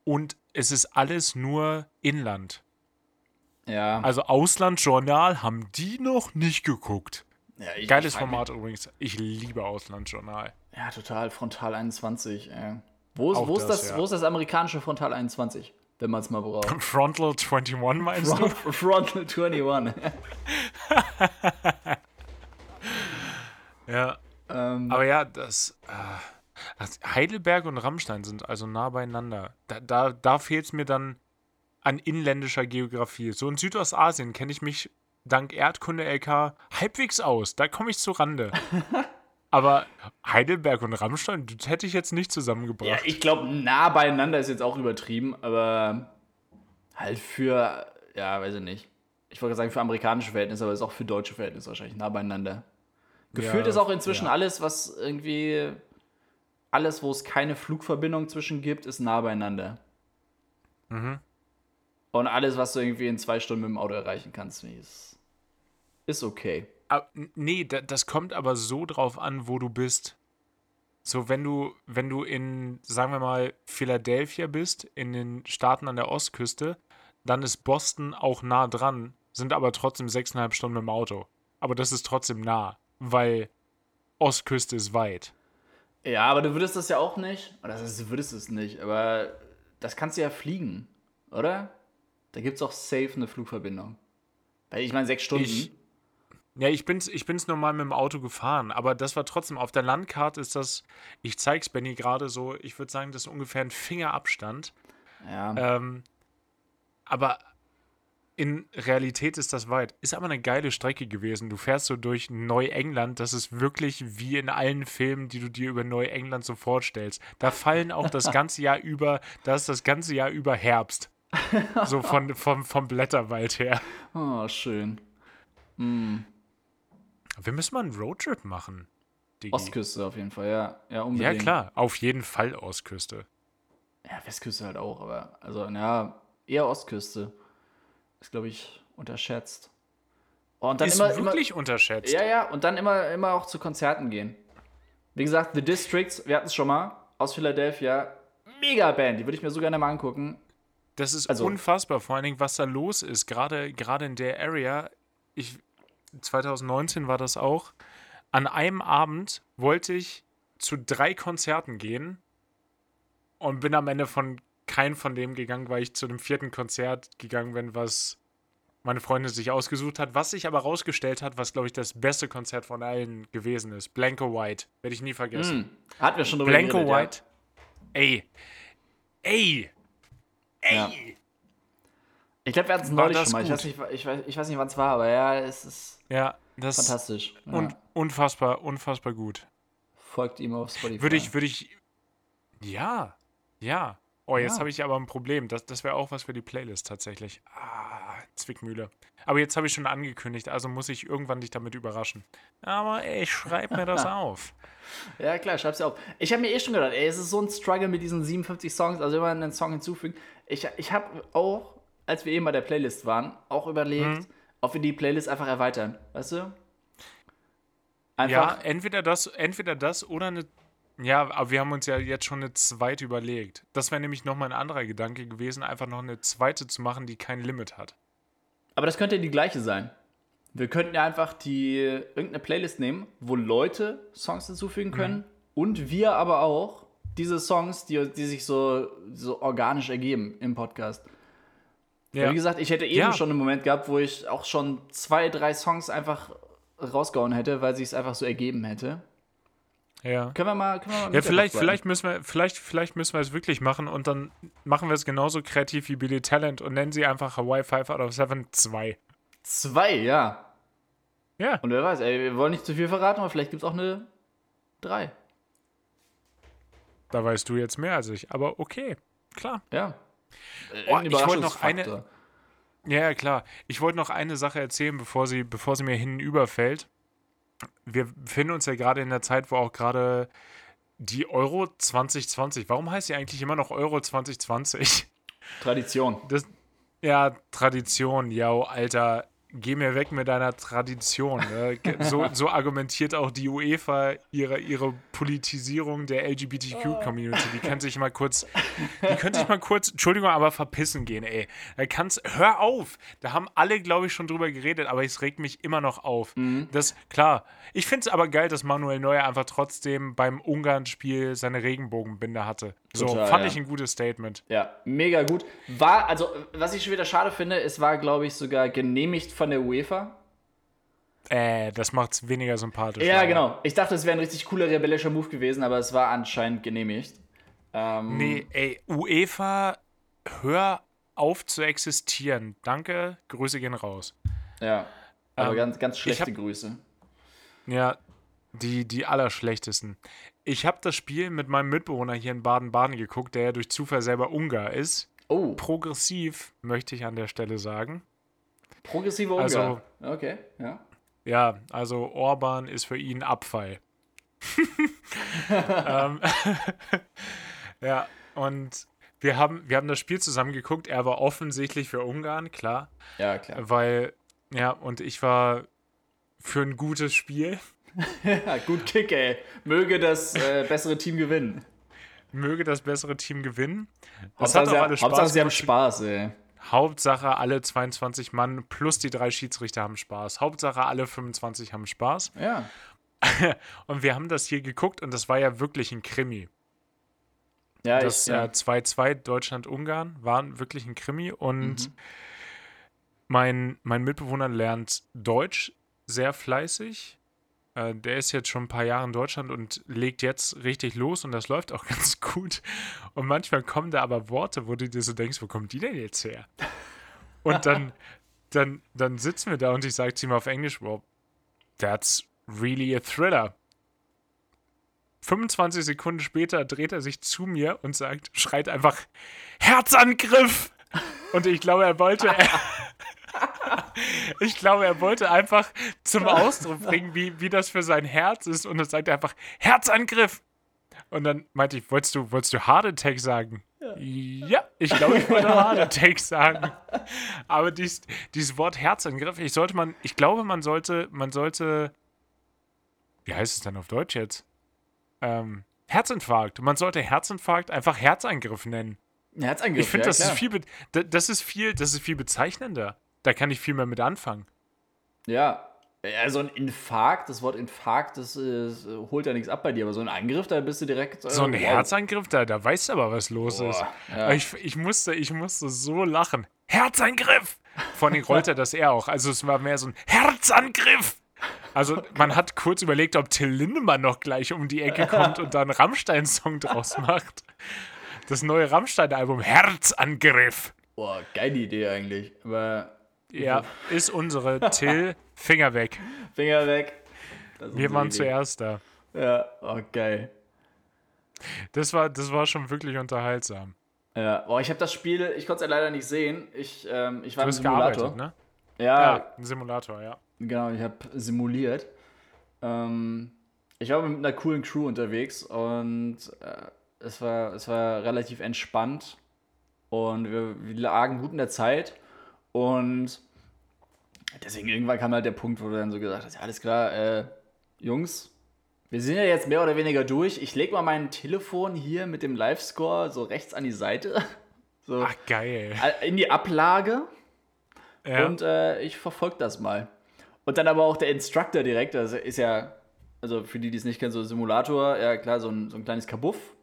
Und es ist alles nur Inland. Ja. Also Auslandsjournal haben die noch nicht geguckt. Ja, ich, Geiles ich Format übrigens. Ich liebe Auslandsjournal. Ja, total. Frontal 21. Ey. Wo, ist, wo, das, ist das, ja. wo ist das amerikanische Frontal 21? Wenn man es mal braucht. Frontal 21 meinst Front, du? Frontal 21. ja. Ähm, Aber ja, das. Äh, Heidelberg und Rammstein sind also nah beieinander. Da, da, da fehlt es mir dann an inländischer Geografie. So in Südostasien kenne ich mich dank Erdkunde LK halbwegs aus. Da komme ich zu Rande. Aber Heidelberg und Rammstein, das hätte ich jetzt nicht zusammengebracht. Ja, ich glaube, nah beieinander ist jetzt auch übertrieben, aber halt für, ja, weiß ich nicht. Ich wollte sagen, für amerikanische Verhältnisse, aber ist auch für deutsche Verhältnisse wahrscheinlich nah beieinander. Gefühlt ja, ist auch inzwischen ja. alles, was irgendwie, alles, wo es keine Flugverbindung zwischen gibt, ist nah beieinander. Mhm. Und alles, was du irgendwie in zwei Stunden mit dem Auto erreichen kannst, ist, ist okay. Nee, das kommt aber so drauf an, wo du bist. So, wenn du, wenn du in, sagen wir mal, Philadelphia bist, in den Staaten an der Ostküste, dann ist Boston auch nah dran, sind aber trotzdem sechseinhalb Stunden mit dem Auto. Aber das ist trotzdem nah, weil Ostküste ist weit. Ja, aber du würdest das ja auch nicht, oder das heißt, du würdest es nicht, aber das kannst du ja fliegen, oder? Da gibt es auch safe eine Flugverbindung. Weil ich meine, sechs Stunden. Ich, ja, ich bin's, ich bin's normal mit dem Auto gefahren, aber das war trotzdem, auf der Landkarte ist das, ich zeig's Benny gerade so, ich würde sagen, das ist ungefähr ein Fingerabstand. Ja. Ähm, aber in Realität ist das weit. Ist aber eine geile Strecke gewesen. Du fährst so durch Neuengland, das ist wirklich wie in allen Filmen, die du dir über Neuengland so vorstellst. Da fallen auch das ganze Jahr über, da ist das ganze Jahr über Herbst. so von, vom, vom Blätterwald her. Oh, schön. Mm. Wir müssen mal einen Roadtrip machen. Digi. Ostküste auf jeden Fall, ja. Ja, unbedingt. Ja, klar, auf jeden Fall Ostküste. Ja, Westküste halt auch, aber also, ja, eher Ostküste. Ist, glaube ich, unterschätzt. Oh, und dann ist immer, wirklich immer, unterschätzt. Ja, ja, und dann immer, immer auch zu Konzerten gehen. Wie gesagt, The Districts, wir hatten es schon mal, aus Philadelphia. Mega Band, die würde ich mir so gerne mal angucken. Das ist also, unfassbar, vor allen Dingen, was da los ist. Gerade, gerade in der Area. Ich, 2019 war das auch. An einem Abend wollte ich zu drei Konzerten gehen und bin am Ende von keinem von dem gegangen, weil ich zu dem vierten Konzert gegangen bin, was meine Freundin sich ausgesucht hat, was sich aber rausgestellt hat, was glaube ich das beste Konzert von allen gewesen ist. Blanco White, werde ich nie vergessen. Mm, hatten wir schon drüber Blanco geredet, White. Ja. Ey. Ey. Ey! Ja. Ich glaube, wir hatten es neulich schon mal. Ich weiß, nicht, ich, weiß, ich weiß nicht, wann es war, aber ja, es ist ja, das fantastisch. Ja. Und unfassbar, unfassbar gut. Folgt ihm auf Spotify. Würde ich, würde ich. Ja, ja. Oh, jetzt ja. habe ich aber ein Problem. Das, das wäre auch was für die Playlist tatsächlich. Ah, Zwickmühle. Aber jetzt habe ich schon angekündigt, also muss ich irgendwann dich damit überraschen. Aber ey, ich schreibe mir das auf. Ja, klar, schreib's dir auf. Ich habe mir eh schon gedacht, ey, es ist so ein Struggle mit diesen 57 Songs, also immer einen Song hinzufügen. Ich, ich habe auch, als wir eben bei der Playlist waren, auch überlegt, mhm. ob wir die Playlist einfach erweitern. Weißt du? Einfach. Ja, entweder das, entweder das oder eine. Ja, aber wir haben uns ja jetzt schon eine zweite überlegt. Das wäre nämlich nochmal ein anderer Gedanke gewesen, einfach noch eine zweite zu machen, die kein Limit hat. Aber das könnte ja die gleiche sein. Wir könnten ja einfach die irgendeine Playlist nehmen, wo Leute Songs hinzufügen können mhm. und wir aber auch diese Songs, die, die sich so, so organisch ergeben im Podcast. Ja. Wie gesagt, ich hätte eben ja. schon einen Moment gehabt, wo ich auch schon zwei, drei Songs einfach rausgehauen hätte, weil sich es einfach so ergeben hätte. Ja. Können wir mal. Können wir mal ja, vielleicht, vielleicht, müssen wir, vielleicht, vielleicht müssen wir es wirklich machen und dann machen wir es genauso kreativ wie Billy Talent und nennen sie einfach Hawaii 5 out of 7 2. 2, ja. Ja. Und wer weiß, ey, wir wollen nicht zu viel verraten, aber vielleicht gibt es auch eine 3. Da weißt du jetzt mehr als ich, aber okay, klar. Ja. Oh, ich wollte noch eine. Ja, klar. Ich wollte noch eine Sache erzählen, bevor sie, bevor sie mir hinüberfällt. Wir befinden uns ja gerade in der Zeit, wo auch gerade die Euro 2020. Warum heißt sie eigentlich immer noch Euro 2020? Tradition. Das, ja, Tradition, ja, Alter geh mir weg mit deiner Tradition. Ne? So, so, argumentiert auch die UEFA ihre, ihre Politisierung der LGBTQ-Community. Die kann sich mal kurz, die können sich mal kurz, Entschuldigung, aber verpissen gehen, ey. Da kannst, hör auf! Da haben alle, glaube ich, schon drüber geredet, aber es regt mich immer noch auf. Mhm. Das, klar. Ich finde es aber geil, dass Manuel Neuer einfach trotzdem beim Ungarn-Spiel seine Regenbogenbinde hatte. So, Total, fand ja. ich ein gutes Statement. Ja, mega gut. War, also, was ich schon wieder schade finde, es war, glaube ich, sogar genehmigt von der UEFA. Äh, das macht es weniger sympathisch. Ja, leider. genau. Ich dachte, es wäre ein richtig cooler rebellischer Move gewesen, aber es war anscheinend genehmigt. Ähm, nee, ey, UEFA, hör auf zu existieren. Danke, Grüße gehen raus. Ja, aber ähm, ganz, ganz schlechte hab, Grüße. Ja, die, die allerschlechtesten. Ich habe das Spiel mit meinem Mitbewohner hier in Baden-Baden geguckt, der ja durch Zufall selber Ungar ist. Oh. Progressiv, möchte ich an der Stelle sagen. Progressive Ungar. Also, okay, ja. Ja, also Orban ist für ihn Abfall. ähm, ja, und wir haben, wir haben das Spiel zusammen geguckt. Er war offensichtlich für Ungarn, klar. Ja, klar. Weil, ja, und ich war für ein gutes Spiel. ja, gut Kick, ey. Möge das äh, bessere Team gewinnen. Möge das bessere Team gewinnen. Das Hauptsache, hat auch alle Spaß Hauptsache sie haben Spaß, ey. Hauptsache alle 22 Mann plus die drei Schiedsrichter haben Spaß. Hauptsache alle 25 haben Spaß. Ja. und wir haben das hier geguckt und das war ja wirklich ein Krimi. Ja, das ja. 2-2 Deutschland-Ungarn war wirklich ein Krimi und mhm. mein, mein Mitbewohner lernt Deutsch sehr fleißig. Äh, der ist jetzt schon ein paar Jahre in Deutschland und legt jetzt richtig los und das läuft auch ganz gut. Und manchmal kommen da aber Worte, wo du dir so denkst, wo kommen die denn jetzt her? Und dann, dann, dann sitzen wir da und ich sage zu ihm auf Englisch, well, that's really a thriller. 25 Sekunden später dreht er sich zu mir und sagt, schreit einfach Herzangriff! Und ich glaube, er wollte, ich glaube, er wollte einfach zum Ausdruck bringen, wie, wie das für sein Herz ist. Und dann sagt er einfach, Herzangriff! Und dann meinte ich, wolltest du, wolltest du Heart Attack sagen? Ja, ja ich glaube, ich wollte Heart Attack sagen. Aber dies, dieses Wort Herzangriff, ich sollte man, ich glaube, man sollte, man sollte, wie heißt es denn auf Deutsch jetzt? Ähm, Herzinfarkt. Man sollte Herzinfarkt einfach Herzangriff nennen. Herzangriff. Ich finde, ja, das, ist viel, das ist viel, das ist viel bezeichnender. Da kann ich viel mehr mit anfangen. Ja, also ein Infarkt, das Wort Infarkt, das, das, holt ja nichts ab bei dir, aber so ein Angriff, da bist du direkt. Äh, so ein wow. Herzangriff, da, da weißt du aber, was los Boah, ist. Ja. Ich, ich, musste, ich musste so lachen. Herzangriff! Vor allem rollte das er auch. Also es war mehr so ein Herzangriff! Also man hat kurz überlegt, ob Till Lindemann noch gleich um die Ecke kommt und da einen Rammstein-Song draus macht. Das neue Rammstein-Album Herzangriff. Boah, geile Idee eigentlich. Aber ja, ist unsere Till. Finger weg. Finger weg. Wir waren Idee. zuerst da. Ja, oh geil. Das war, das war schon wirklich unterhaltsam. Ja, oh, ich habe das Spiel, ich konnte es ja leider nicht sehen. Ich, ähm, ich war du im Simulator. Ne? Ja, ja, ein Simulator, ja. Genau, ich habe simuliert. Ähm, ich war mit einer coolen Crew unterwegs und äh, es, war, es war relativ entspannt und wir, wir lagen gut in der Zeit und deswegen irgendwann kam halt der Punkt, wo du dann so gesagt hast, ja, alles klar, äh, Jungs, wir sind ja jetzt mehr oder weniger durch. Ich lege mal mein Telefon hier mit dem Live-Score so rechts an die Seite. So Ach, geil. In die Ablage. Ja. Und äh, ich verfolge das mal. Und dann aber auch der Instructor direkt, das ist ja, also für die, die es nicht kennen, so Simulator, ja klar, so ein, so ein kleines Kabuff.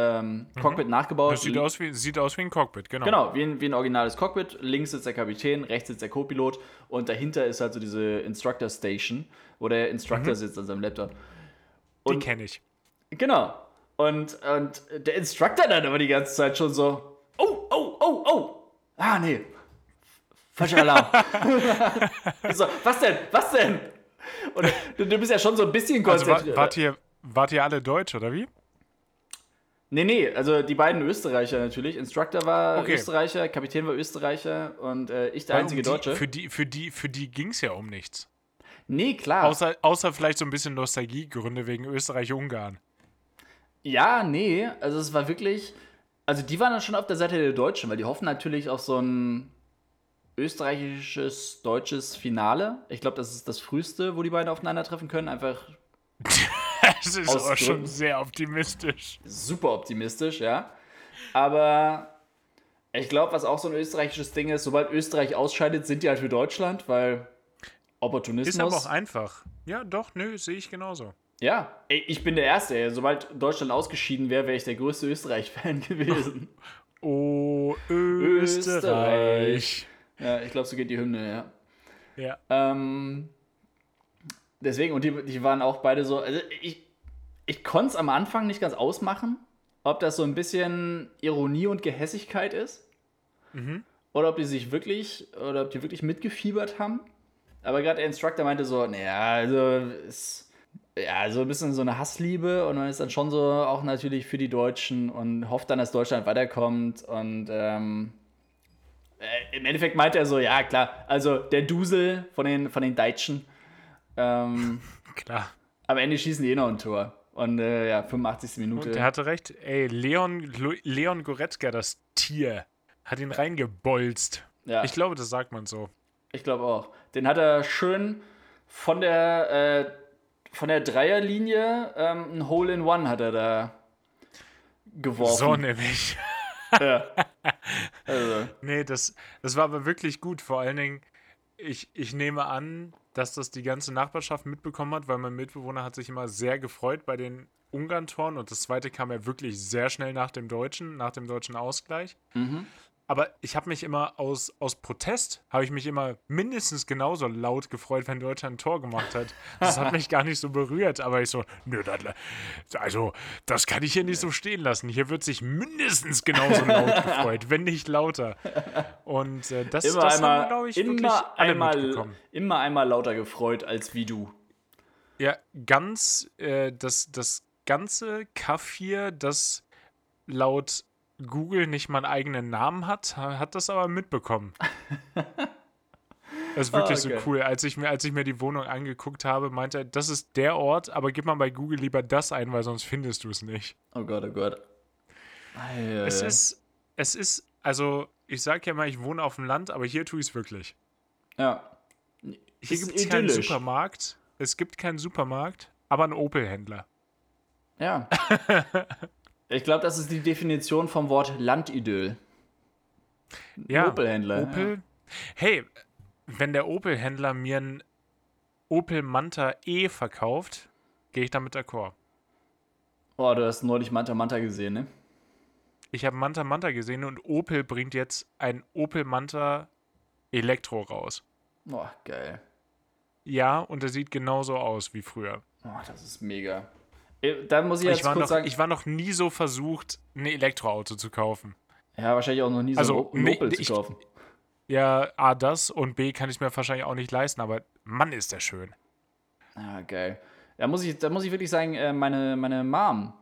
Äh, ähm, Cockpit nachgebaut. Das sieht aus, wie, sieht aus wie ein Cockpit, genau. Genau, wie ein, wie ein originales Cockpit. Links sitzt der Kapitän, rechts sitzt der Co-Pilot und dahinter ist halt so diese Instructor Station, wo der Instructor sitzt an seinem Laptop. Die kenne ich. Genau. Und, und der Instructor dann aber die ganze Zeit schon so, oh, oh, oh, oh. Ah, nee. Falscher Alarm. So, was denn? Was denn? Und du, du bist ja schon so ein bisschen Also wa- konzentriert. wart ihr, wart ihr alle Deutsch, oder wie? Nee, nee, also die beiden Österreicher natürlich. Instructor war Okay. Österreicher, Kapitän war Österreicher und äh, ich der Weil um einzige die, Deutsche. Für die, für die, für die ging es ja um nichts. nee, klar. Außer, außer vielleicht so ein bisschen Nostalgiegründe wegen Österreich-Ungarn. Ja, nee, also es war wirklich, also die waren dann schon auf der Seite der Deutschen, weil die hoffen natürlich auf so ein österreichisches, deutsches Finale. Ich glaube, das ist das früheste, wo die beiden aufeinandertreffen können. Einfach Das ist aber schon sehr optimistisch. super optimistisch, ja. Aber ich glaube, was auch so ein österreichisches Ding ist, sobald Österreich ausscheidet, sind die halt für Deutschland, weil Opportunismus. Ist aber auch einfach. Ja, doch, nö, sehe ich genauso. Ja, ich bin der Erste. Sobald Deutschland ausgeschieden wäre, wäre ich der größte Österreich-Fan gewesen. Oh, Österreich. Österreich. ja, ich glaube, so geht die Hymne, ja. Ja. Ähm, deswegen, und die, die waren auch beide so, also ich, ich konnte es am Anfang nicht ganz ausmachen, ob das so ein bisschen Ironie und Gehässigkeit ist. Oder ob die sich wirklich, oder ob die wirklich mitgefiebert haben. Aber gerade der Instructor meinte so, naja, also ist ja so ein bisschen so eine Hassliebe und man ist dann schon so auch natürlich für die Deutschen und hofft dann, dass Deutschland weiterkommt und ähm, äh, im Endeffekt meinte er so, ja klar, also der Dusel von den, von den Deutschen, ähm, Klar. am Ende schießen die eh noch ein Tor. Und äh, ja, 85. Minute. Und der hatte recht. Ey, Leon, Leon Goretzka, das Tier, hat ihn reingebolzt. ja, Ich ich, glaube, das sagt man so. glaube auch. Den hat er schön von der, äh, von der Dreierlinie ähm, ein Hole in One hat er da geworfen. So nämlich. Ja. Also, Nee, das, das war aber wirklich gut. Vor allen Dingen, ich, ich nehme an, dass das die ganze Nachbarschaft mitbekommen hat, weil mein Mitbewohner hat sich immer sehr gefreut bei den Ungarn-Toren und das zweite kam ja wirklich sehr schnell nach dem Deutschen, nach dem deutschen Ausgleich. Aber ich habe mich immer aus, aus Protest, habe ich mich immer mindestens genauso laut gefreut, wenn Deutschland ein Tor gemacht hat. Das hat mich gar nicht so berührt, aber ich so, nö, das, also das kann ich hier nicht so stehen lassen. Hier wird sich mindestens genauso laut gefreut, wenn nicht lauter. Und äh, das, immer das einmal, haben, glaube ich, wirklich immer, alle einmal, immer einmal lauter gefreut als wie du. Ja, ganz, äh, das, das ganze K4, das laut Google nicht mal einen eigenen Namen hat, hat das aber mitbekommen. Das ist wirklich Ah, okay. so cool. Als ich, mir, als ich mir die Wohnung angeguckt habe, meinte er, das ist der Ort, aber gib mal bei Google lieber das ein, weil sonst findest du es nicht. Oh Gott, oh Gott. Ei, ei, Es ist, es ist, also ich sage ja mal, ich wohne auf dem Land, aber hier tue ich es wirklich. Ja. Hier gibt es keinen. Supermarkt. Es gibt keinen Supermarkt, aber einen Opel-Händler. Ja. ich glaube, das ist die Definition vom Wort Landidyll. Ja, Opel-Händler, Opel. Hey, wenn der Opel-Händler mir einen Opel Manta E verkauft, gehe ich damit d'accord. Oh, du hast neulich Manta Manta gesehen, ne? Ich habe Manta Manta gesehen und Opel bringt jetzt ein Opel Manta Elektro raus. Oh, geil. Ja, und er sieht genauso aus wie früher. Oh, das ist mega. Äh, Da muss ich jetzt Ich war, kurz noch, sagen, ich war noch nie so versucht, ein Elektroauto zu kaufen. ja, wahrscheinlich auch noch nie so Also, ein nee, Opel ich- zu kaufen. Ja, A, das und B, kann ich mir wahrscheinlich auch nicht leisten, aber Mann, ist der schön. Ah, geil. Da muss ich, da muss ich wirklich sagen, äh, meine, meine Mom,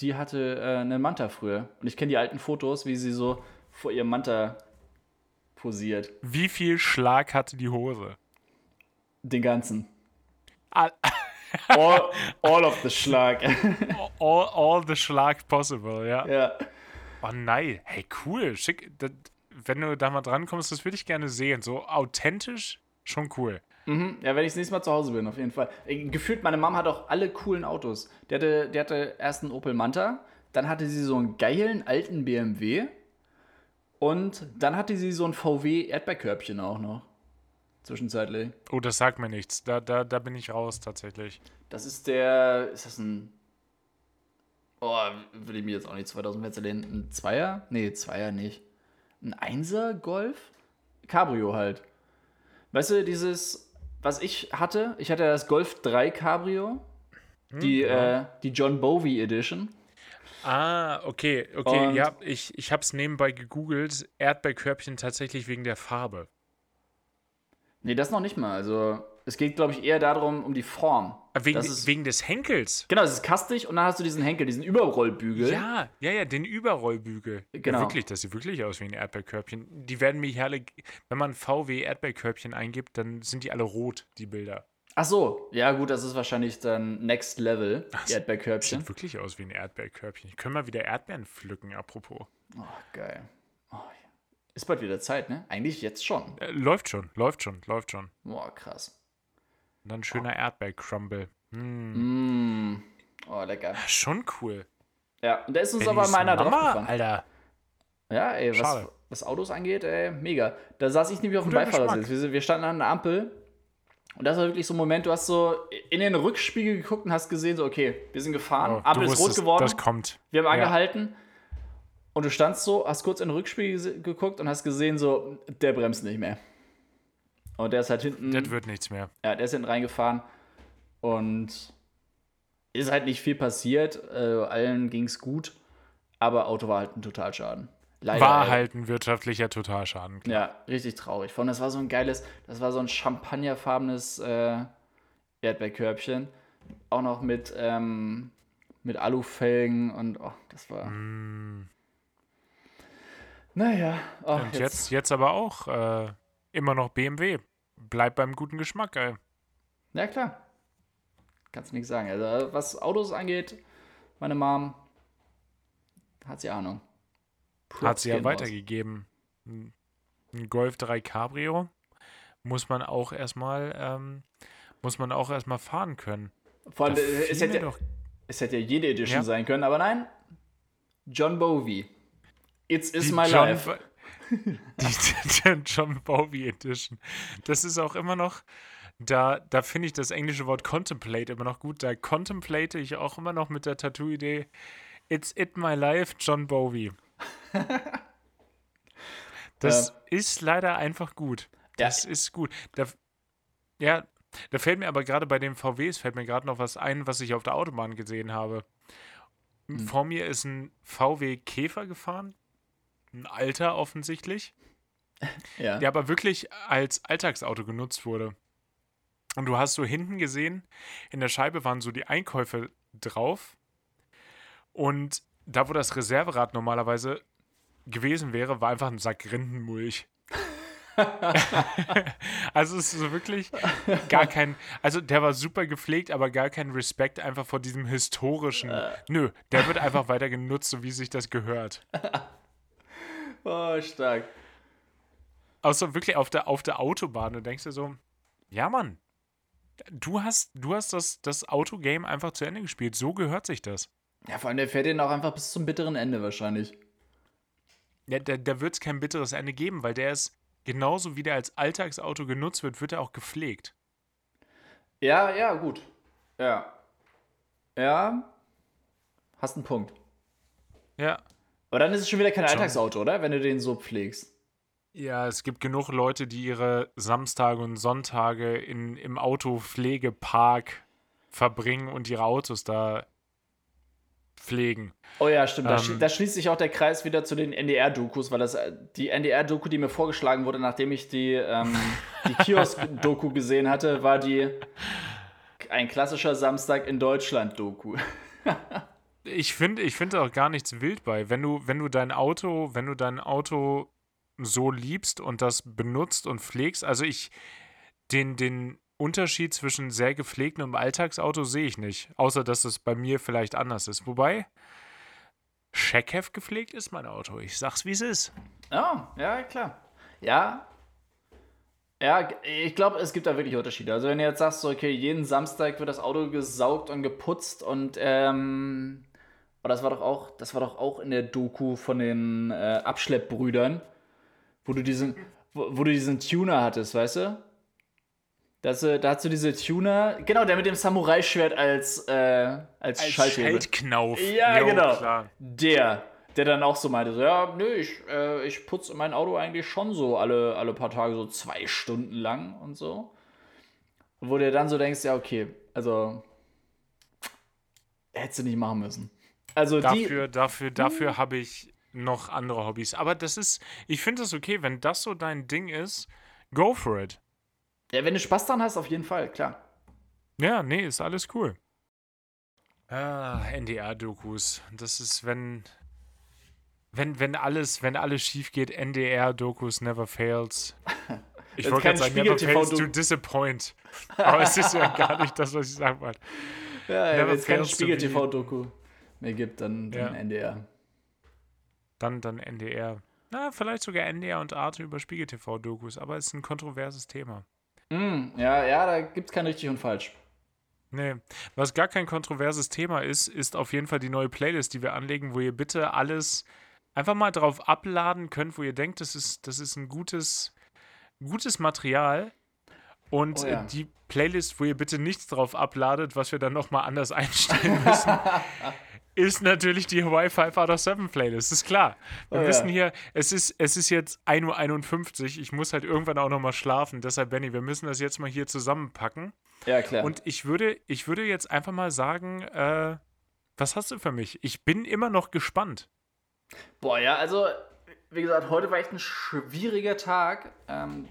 die hatte äh, einen Manta früher. Und ich kenne die alten Fotos, wie sie so vor ihrem Manta posiert. Wie viel Schlag hatte die Hose? Den ganzen. All, All, all of the Schlag. all, all the Schlag possible, ja. ja. Oh nein, hey cool, schick. Das, wenn du da mal drankommst, das würde ich gerne sehen. So authentisch, schon cool. Mhm. Ja, wenn ich das nächste Mal zu Hause bin, auf jeden Fall. Äh, Gefühlt, meine Mom hat auch alle coolen Autos. Die hatte, die hatte erst einen Opel Manta, dann hatte sie so einen geilen alten BMW und dann hatte sie so ein VW Erdbeerkörbchen auch noch. Zwischenzeitlich. Oh, das sagt mir nichts. Da, da, da bin ich raus tatsächlich. Das ist der, ist das ein Oh, will ich mir jetzt auch nicht 2000 Metzer lehnen. Ein Zweier? Nee, Zweier nicht. Ein Einser Golf? Cabrio halt. Weißt du, dieses, was ich hatte, ich hatte das Golf 3 Cabrio, die, äh, die John Bovey Edition. Ah, okay, okay, Und- ja, ich, ich habe es nebenbei gegoogelt. Erdbeerkörbchen tatsächlich wegen der Farbe. Nee, das noch nicht mal. Also, es geht, glaube ich, eher darum, um die Form. Ah, Wegen, das ist, wegen des Henkels. genau, es ist kastig und dann hast du diesen Henkel, diesen Überrollbügel. Ja, ja, ja, den Überrollbügel. Genau. Ja, wirklich, das sieht wirklich aus wie ein Erdbeerkörbchen. Die werden mir hier alle, wenn man VW Erdbeerkörbchen eingibt, dann sind die alle rot, die Bilder. Ach so, ja gut, das ist wahrscheinlich dann Next Level, Ach, Erdbeerkörbchen. Sieht wirklich aus wie ein Erdbeerkörbchen. Ich können mal wieder Erdbeeren pflücken, apropos. Oh, geil. Oh, ist bald wieder Zeit, ne? Eigentlich jetzt schon. Äh, läuft schon, läuft schon, läuft schon. Boah, krass. Und dann schöner Erdbeercrumble. Hm. Mm. Oh, lecker. Schon cool. Ja, und da ist uns aber meiner draufgefahren. Alter. Ja, ey, was, Schade. was Autos angeht, ey, mega. Da saß ich nämlich auf dem Beifahrersitz. Wir, wir standen an der Ampel und das war wirklich so ein Moment, du hast so in den Rückspiegel geguckt und hast gesehen, so, okay, wir sind gefahren, Oh, Ampel ist rot geworden, Das kommt. wir haben Ja. Und du standst so, hast kurz in den Rückspiegel geguckt und hast gesehen, so, der bremst nicht mehr. Und der ist halt hinten, Das wird nichts mehr. ja, der ist hinten reingefahren und ist halt nicht viel passiert, äh, allen ging es gut, aber Auto war halt ein Totalschaden. Leider, War halt ein wirtschaftlicher Totalschaden. klar. Ja, richtig traurig. Allem, das war so ein geiles, das war so ein champagnerfarbenes äh, Erdbeerkörbchen. Auch noch mit, ähm, mit Alufelgen und oh, das war. Naja, oh, Und jetzt, jetzt aber auch äh, immer noch BMW. Bleibt beim guten Geschmack, ey. Ja, klar. Kannst nichts sagen. Also, was Autos angeht, meine Mom hat sie Ahnung. Hat Props sie ja weitergegeben. Ein Golf 3 Cabrio muss man auch erstmal ähm, muss man auch erstmal fahren können. Vor allem, äh, es hätte, doch es hätte ja jede Edition Ja. sein können, aber nein. John Bovey. It's is die my John, life. Die, John Bovey Edition. Das ist auch immer noch da, da finde ich das englische Wort contemplate immer noch gut. Da contemplate ich auch immer noch mit der Tattoo-Idee. It's it my life, John Bovey. Das ist leider einfach gut. Ja. Das ist gut. Da, ja, da fällt mir aber gerade bei den VWs fällt mir gerade noch was ein, was ich auf der Autobahn gesehen habe. Hm. Vor mir ist ein VW Käfer gefahren. Ein alter offensichtlich Ja. der aber wirklich als Alltagsauto genutzt wurde. Und du hast so hinten gesehen, in der Scheibe waren so die Einkäufe drauf. Und da, wo das Reserverad normalerweise gewesen wäre, war einfach ein Sack Rindenmulch. also es ist so wirklich gar kein, also der war super gepflegt, aber gar kein Respekt einfach vor diesem historischen. Nö, der wird einfach weiter genutzt, so wie sich das gehört. Oh, stark. Außer wirklich auf der, auf der Autobahn. Du denkst dir so, ja, Mann, du hast, du hast das, das Autogame einfach zu Ende gespielt. So gehört sich das. Ja, vor allem, der fährt den auch einfach bis zum bitteren Ende wahrscheinlich. Ja, da da wird es kein bitteres Ende geben, weil der ist genauso wie der als Alltagsauto genutzt wird, wird er auch gepflegt. Ja, ja, gut. Ja. Ja. Hast einen Punkt. Ja. Aber dann ist es schon wieder kein Schon. Alltagsauto, oder? Wenn du den so pflegst. Ja, es gibt genug Leute, die ihre Samstage und Sonntage in, im Autopflegepark verbringen und ihre Autos da pflegen. Oh ja, stimmt. Da, Ähm. schli- da schließt sich auch der Kreis wieder zu den NDR-Dokus, weil das äh, die NDR-Doku, die mir vorgeschlagen wurde, nachdem ich die, ähm, die Kiosk-Doku gesehen hatte, war die ein klassischer Samstag in Deutschland-Doku. Ich finde ich find auch gar nichts wild bei. Wenn du, wenn du dein Auto, wenn du dein Auto so liebst und das benutzt und pflegst, also ich, den, den Unterschied zwischen sehr gepflegtem und Alltagsauto sehe ich nicht. Außer, dass es bei mir vielleicht anders ist. Wobei, Scheckheft gepflegt ist mein Auto. Ich sag's, wie es ist. Ja, ja, klar. Ja. Ja, ich glaube, es gibt da wirklich Unterschiede. Also wenn du jetzt sagst, so, okay, jeden Samstag wird das Auto gesaugt und geputzt und ähm, aber das war doch auch, das war doch auch in der Doku von den äh, Abschleppbrüdern, wo du diesen, wo, wo du diesen Tuner hattest, weißt du? Das, äh, da hast du diese Tuner, genau, der mit dem Samurai-Schwert als, äh, als, Als Schalthebel. Schaltknauf. Ja, Jo, genau. Klar. Der, der dann auch so meinte, so, ja, nö, ich, äh, ich putze mein Auto eigentlich schon so alle, alle paar Tage so zwei Stunden lang und so. Wo du dann so denkst, ja, okay, also hättest du nicht machen müssen. Also Dafür, die, dafür, dafür habe ich noch andere Hobbys. Aber das ist, ich finde es okay, wenn das so dein Ding ist, go for it. ja, wenn du Spaß dran hast, auf jeden Fall, klar. Ja, nee, ist alles cool. Ah, NDR-Dokus. Das ist, wenn, wenn, wenn alles, wenn alles schief geht, NDR-Dokus never fails. Ich Das wollte gerade kein sagen, never Spiegel-TV fails to disappoint. Aber es ist ja gar nicht das, was ich sagen wollte. Ja, Never wenn es keine Spiegel-TV-Doku mehr gibt, dann, dann Ja. NDR. Dann, dann NDR. Na, vielleicht sogar NDR und Arte über Spiegel-TV-Dokus, aber es ist ein kontroverses Thema. Mm, ja, ja, da gibt es kein richtig und falsch. Nee, was gar kein kontroverses Thema ist, ist auf jeden Fall die neue Playlist, die wir anlegen, wo ihr bitte alles einfach mal drauf abladen könnt, wo ihr denkt, das ist, das ist ein gutes, gutes Material. Und Oh ja. die Playlist, wo ihr bitte nichts drauf abladet, was wir dann nochmal anders einstellen müssen, ist natürlich die Hawaii 5 out of 7 Playlist. Ist klar. Wir Oh ja. müssen hier, es ist, es ist jetzt 1.51 Uhr. Ich muss halt irgendwann auch nochmal schlafen. Deshalb, Benny, wir müssen das jetzt mal hier zusammenpacken. Ja, klar. Und ich würde, ich würde jetzt einfach mal sagen, äh, was hast du für mich? Ich bin immer noch gespannt. Boah, ja, also, wie gesagt, heute war echt ein schwieriger Tag ähm,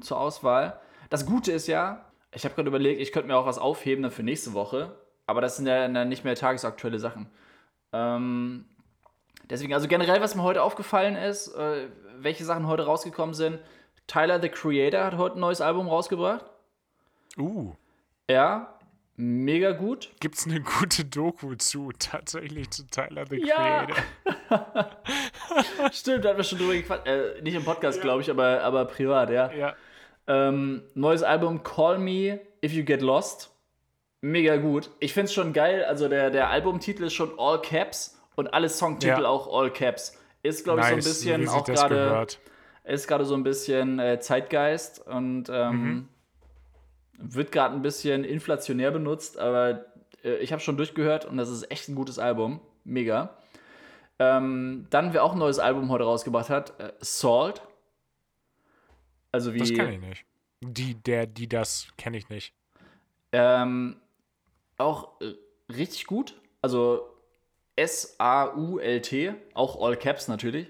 zur Auswahl. Das Gute ist ja, ich habe gerade überlegt, ich könnte mir auch was aufheben dann für nächste Woche, aber das sind ja dann nicht mehr tagesaktuelle Sachen. Ähm, deswegen, also generell, was mir heute aufgefallen ist, äh, welche Sachen heute rausgekommen sind. Tyler the Creator hat heute ein neues Album rausgebracht. Uh, Ja, mega gut. gibt's eine gute Doku zu, tatsächlich zu Tyler the Ja. Creator. Stimmt, da hatten wir schon drüber gequatscht. Äh, nicht im Podcast, glaube ich, aber, aber privat, ja. Ja. Ähm, neues Album Call Me If You Get Lost. Mega gut. Ich finde es schon geil. Also der, der Albumtitel ist schon All Caps und alle Songtitel Ja. auch All Caps. Ist, glaube ich, so ein Nice, bisschen auch gerade ist gerade so ein bisschen äh, Zeitgeist und ähm, Mhm. wird gerade ein bisschen inflationär benutzt, aber äh, ich habe schon durchgehört und das ist echt ein gutes Album. Mega. Ähm, dann, wer auch ein neues Album heute rausgebracht hat, äh, Salt. Also wie. Das kenne ich nicht. Die, der, die das kenne ich nicht. Ähm, auch äh, richtig gut. Also S-A-U-L-T, auch All Caps natürlich.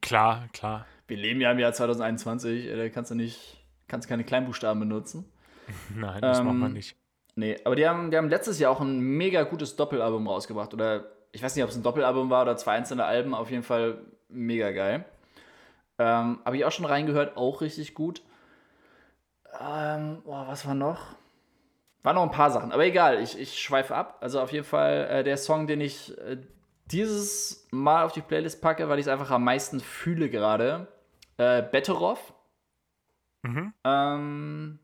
Klar, klar. wir leben ja im Jahr 2021, äh, da kannst du nicht, kannst keine Kleinbuchstaben benutzen. Nein, das Ähm, macht man nicht. Nee, aber die haben, die haben letztes Jahr auch ein mega gutes Doppelalbum rausgebracht. Oder ich weiß nicht, ob es ein Doppelalbum war oder zwei einzelne Alben, auf jeden Fall mega geil. Ähm, Habe ich auch schon reingehört, auch richtig gut. Ähm, boah, was war noch? War noch ein paar Sachen, aber egal, ich, ich schweife ab. Also auf jeden Fall äh, der Song, den ich äh, dieses Mal auf die Playlist packe, weil ich es einfach am meisten fühle gerade. Äh, Betteroff. Mhm. Ähm,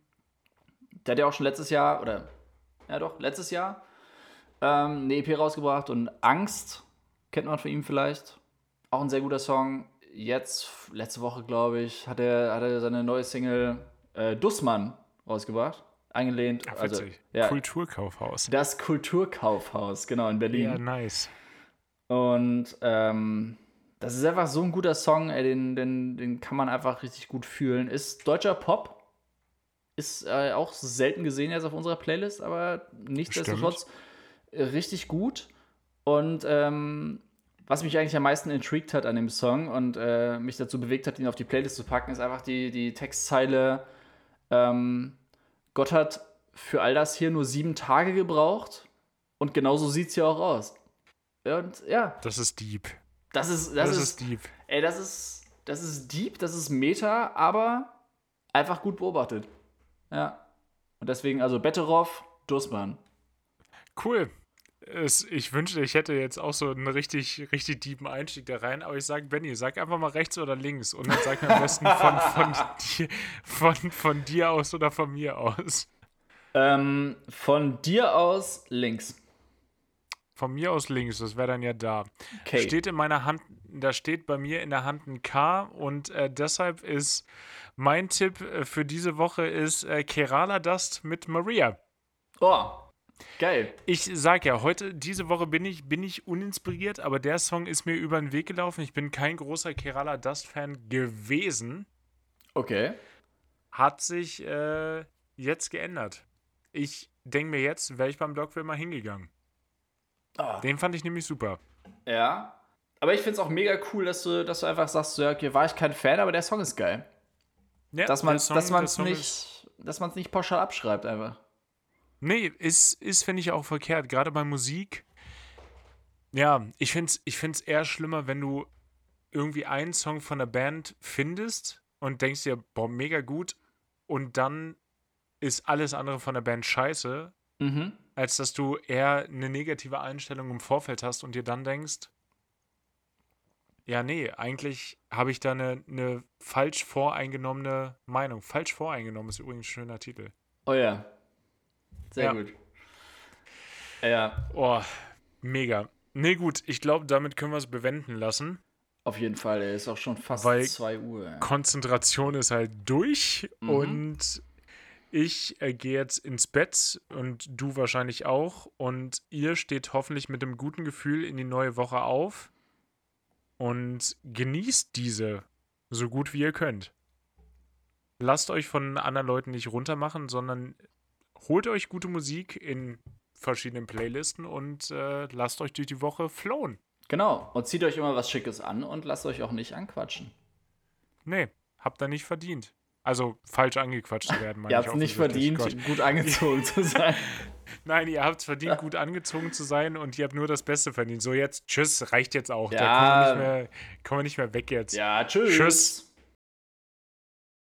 der hat ja auch schon letztes Jahr, oder ja doch, letztes Jahr ähm, eine EP rausgebracht und Angst kennt man von ihm vielleicht. Auch ein sehr guter Song. Jetzt, letzte Woche, glaube ich, hat er, hat er seine neue Single äh, Dussmann rausgebracht. Eingelehnt. Ach, also, ja, Kulturkaufhaus. das Kulturkaufhaus, genau, in Berlin. Ja, nice. Und ähm, das ist einfach so ein guter Song, ey, den, den, den kann man einfach richtig gut fühlen. Ist deutscher Pop. Ist äh, auch selten gesehen jetzt auf unserer Playlist, aber nichtsdestotrotz richtig gut. Und ähm, was mich eigentlich am meisten intrigued hat an dem Song und äh, mich dazu bewegt hat, ihn auf die Playlist zu packen, ist einfach die, die Textzeile: ähm, Gott hat für all das hier nur sieben Tage gebraucht und genauso sieht es ja auch aus. Und ja, Das ist deep. das ist, das, Das, ist, ist deep. ey, das ist, das ist deep, das ist Meta, aber einfach gut beobachtet. Ja. Und deswegen, also Betteroff, Dussmann. Cool. Es, ich wünschte, ich hätte jetzt auch so einen richtig, richtig tiefen Einstieg da rein, aber ich sage, Benny, sag einfach mal rechts oder links und dann sag mir am besten von, von, dir, von, von dir aus oder von mir aus. Ähm, von dir aus links. von mir aus links, das wäre dann ja da. Okay. Steht in meiner Hand, da steht bei mir in der Hand ein K und äh, deshalb ist mein Tipp äh, für diese Woche ist äh, Kerala Dust mit Maria. Oh, geil. Ich sag ja, heute, diese Woche bin ich, bin ich uninspiriert, aber der Song ist mir über den Weg gelaufen. Ich bin kein großer Kerala Dust-Fan gewesen. Okay. Hat sich äh, jetzt geändert. Ich denke mir jetzt, wäre ich beim Dogville mal hingegangen. Ah. Den fand ich nämlich super. Ja. Aber ich finde es auch mega cool, dass du, dass du einfach sagst, so, ja, okay, war ich kein Fan, aber der Song ist geil. Ja, Dass man ist- nicht, dass nicht pauschal abschreibt einfach. Nee, ist, ist finde ich, auch verkehrt. Gerade bei Musik. Ja, ich finde es ich find's eher schlimmer, wenn du irgendwie einen Song von der Band findest und denkst dir, boah, mega gut. Und dann ist alles andere von der Band scheiße, Mhm. als dass du eher eine negative Einstellung im Vorfeld hast und dir dann denkst, ja, nee, eigentlich habe ich da eine, eine falsch voreingenommene Meinung. Falsch voreingenommen ist übrigens ein schöner Titel. Oh ja. Sehr Ja. gut. Ja, Oh, mega. Nee, gut, ich glaube, damit können wir es bewenden lassen. auf jeden Fall. Er ist auch schon fast Weil 2 Uhr. Konzentration ist halt durch Mhm. und ich äh, gehe jetzt ins Bett und du wahrscheinlich auch. Und ihr steht hoffentlich mit einem guten Gefühl in die neue Woche auf und genießt diese so gut wie ihr könnt. Lasst euch von anderen Leuten nicht runtermachen, sondern holt euch gute Musik in verschiedenen Playlisten und äh, lasst euch durch die Woche flowen. Genau. Und zieht euch immer was Schickes an und lasst euch auch nicht anquatschen. Nee, habt ihr nicht verdient. Also falsch angequatscht zu werden, meine Ihr habt es nicht verdient, Gott. gut angezogen zu sein. Nein, ihr habt es verdient, gut angezogen zu sein und ihr habt nur das Beste verdient. So jetzt, tschüss, reicht jetzt auch. Da Ja. kommen wir nicht mehr, kommen wir nicht mehr weg jetzt. Ja, tschüss. Tschüss.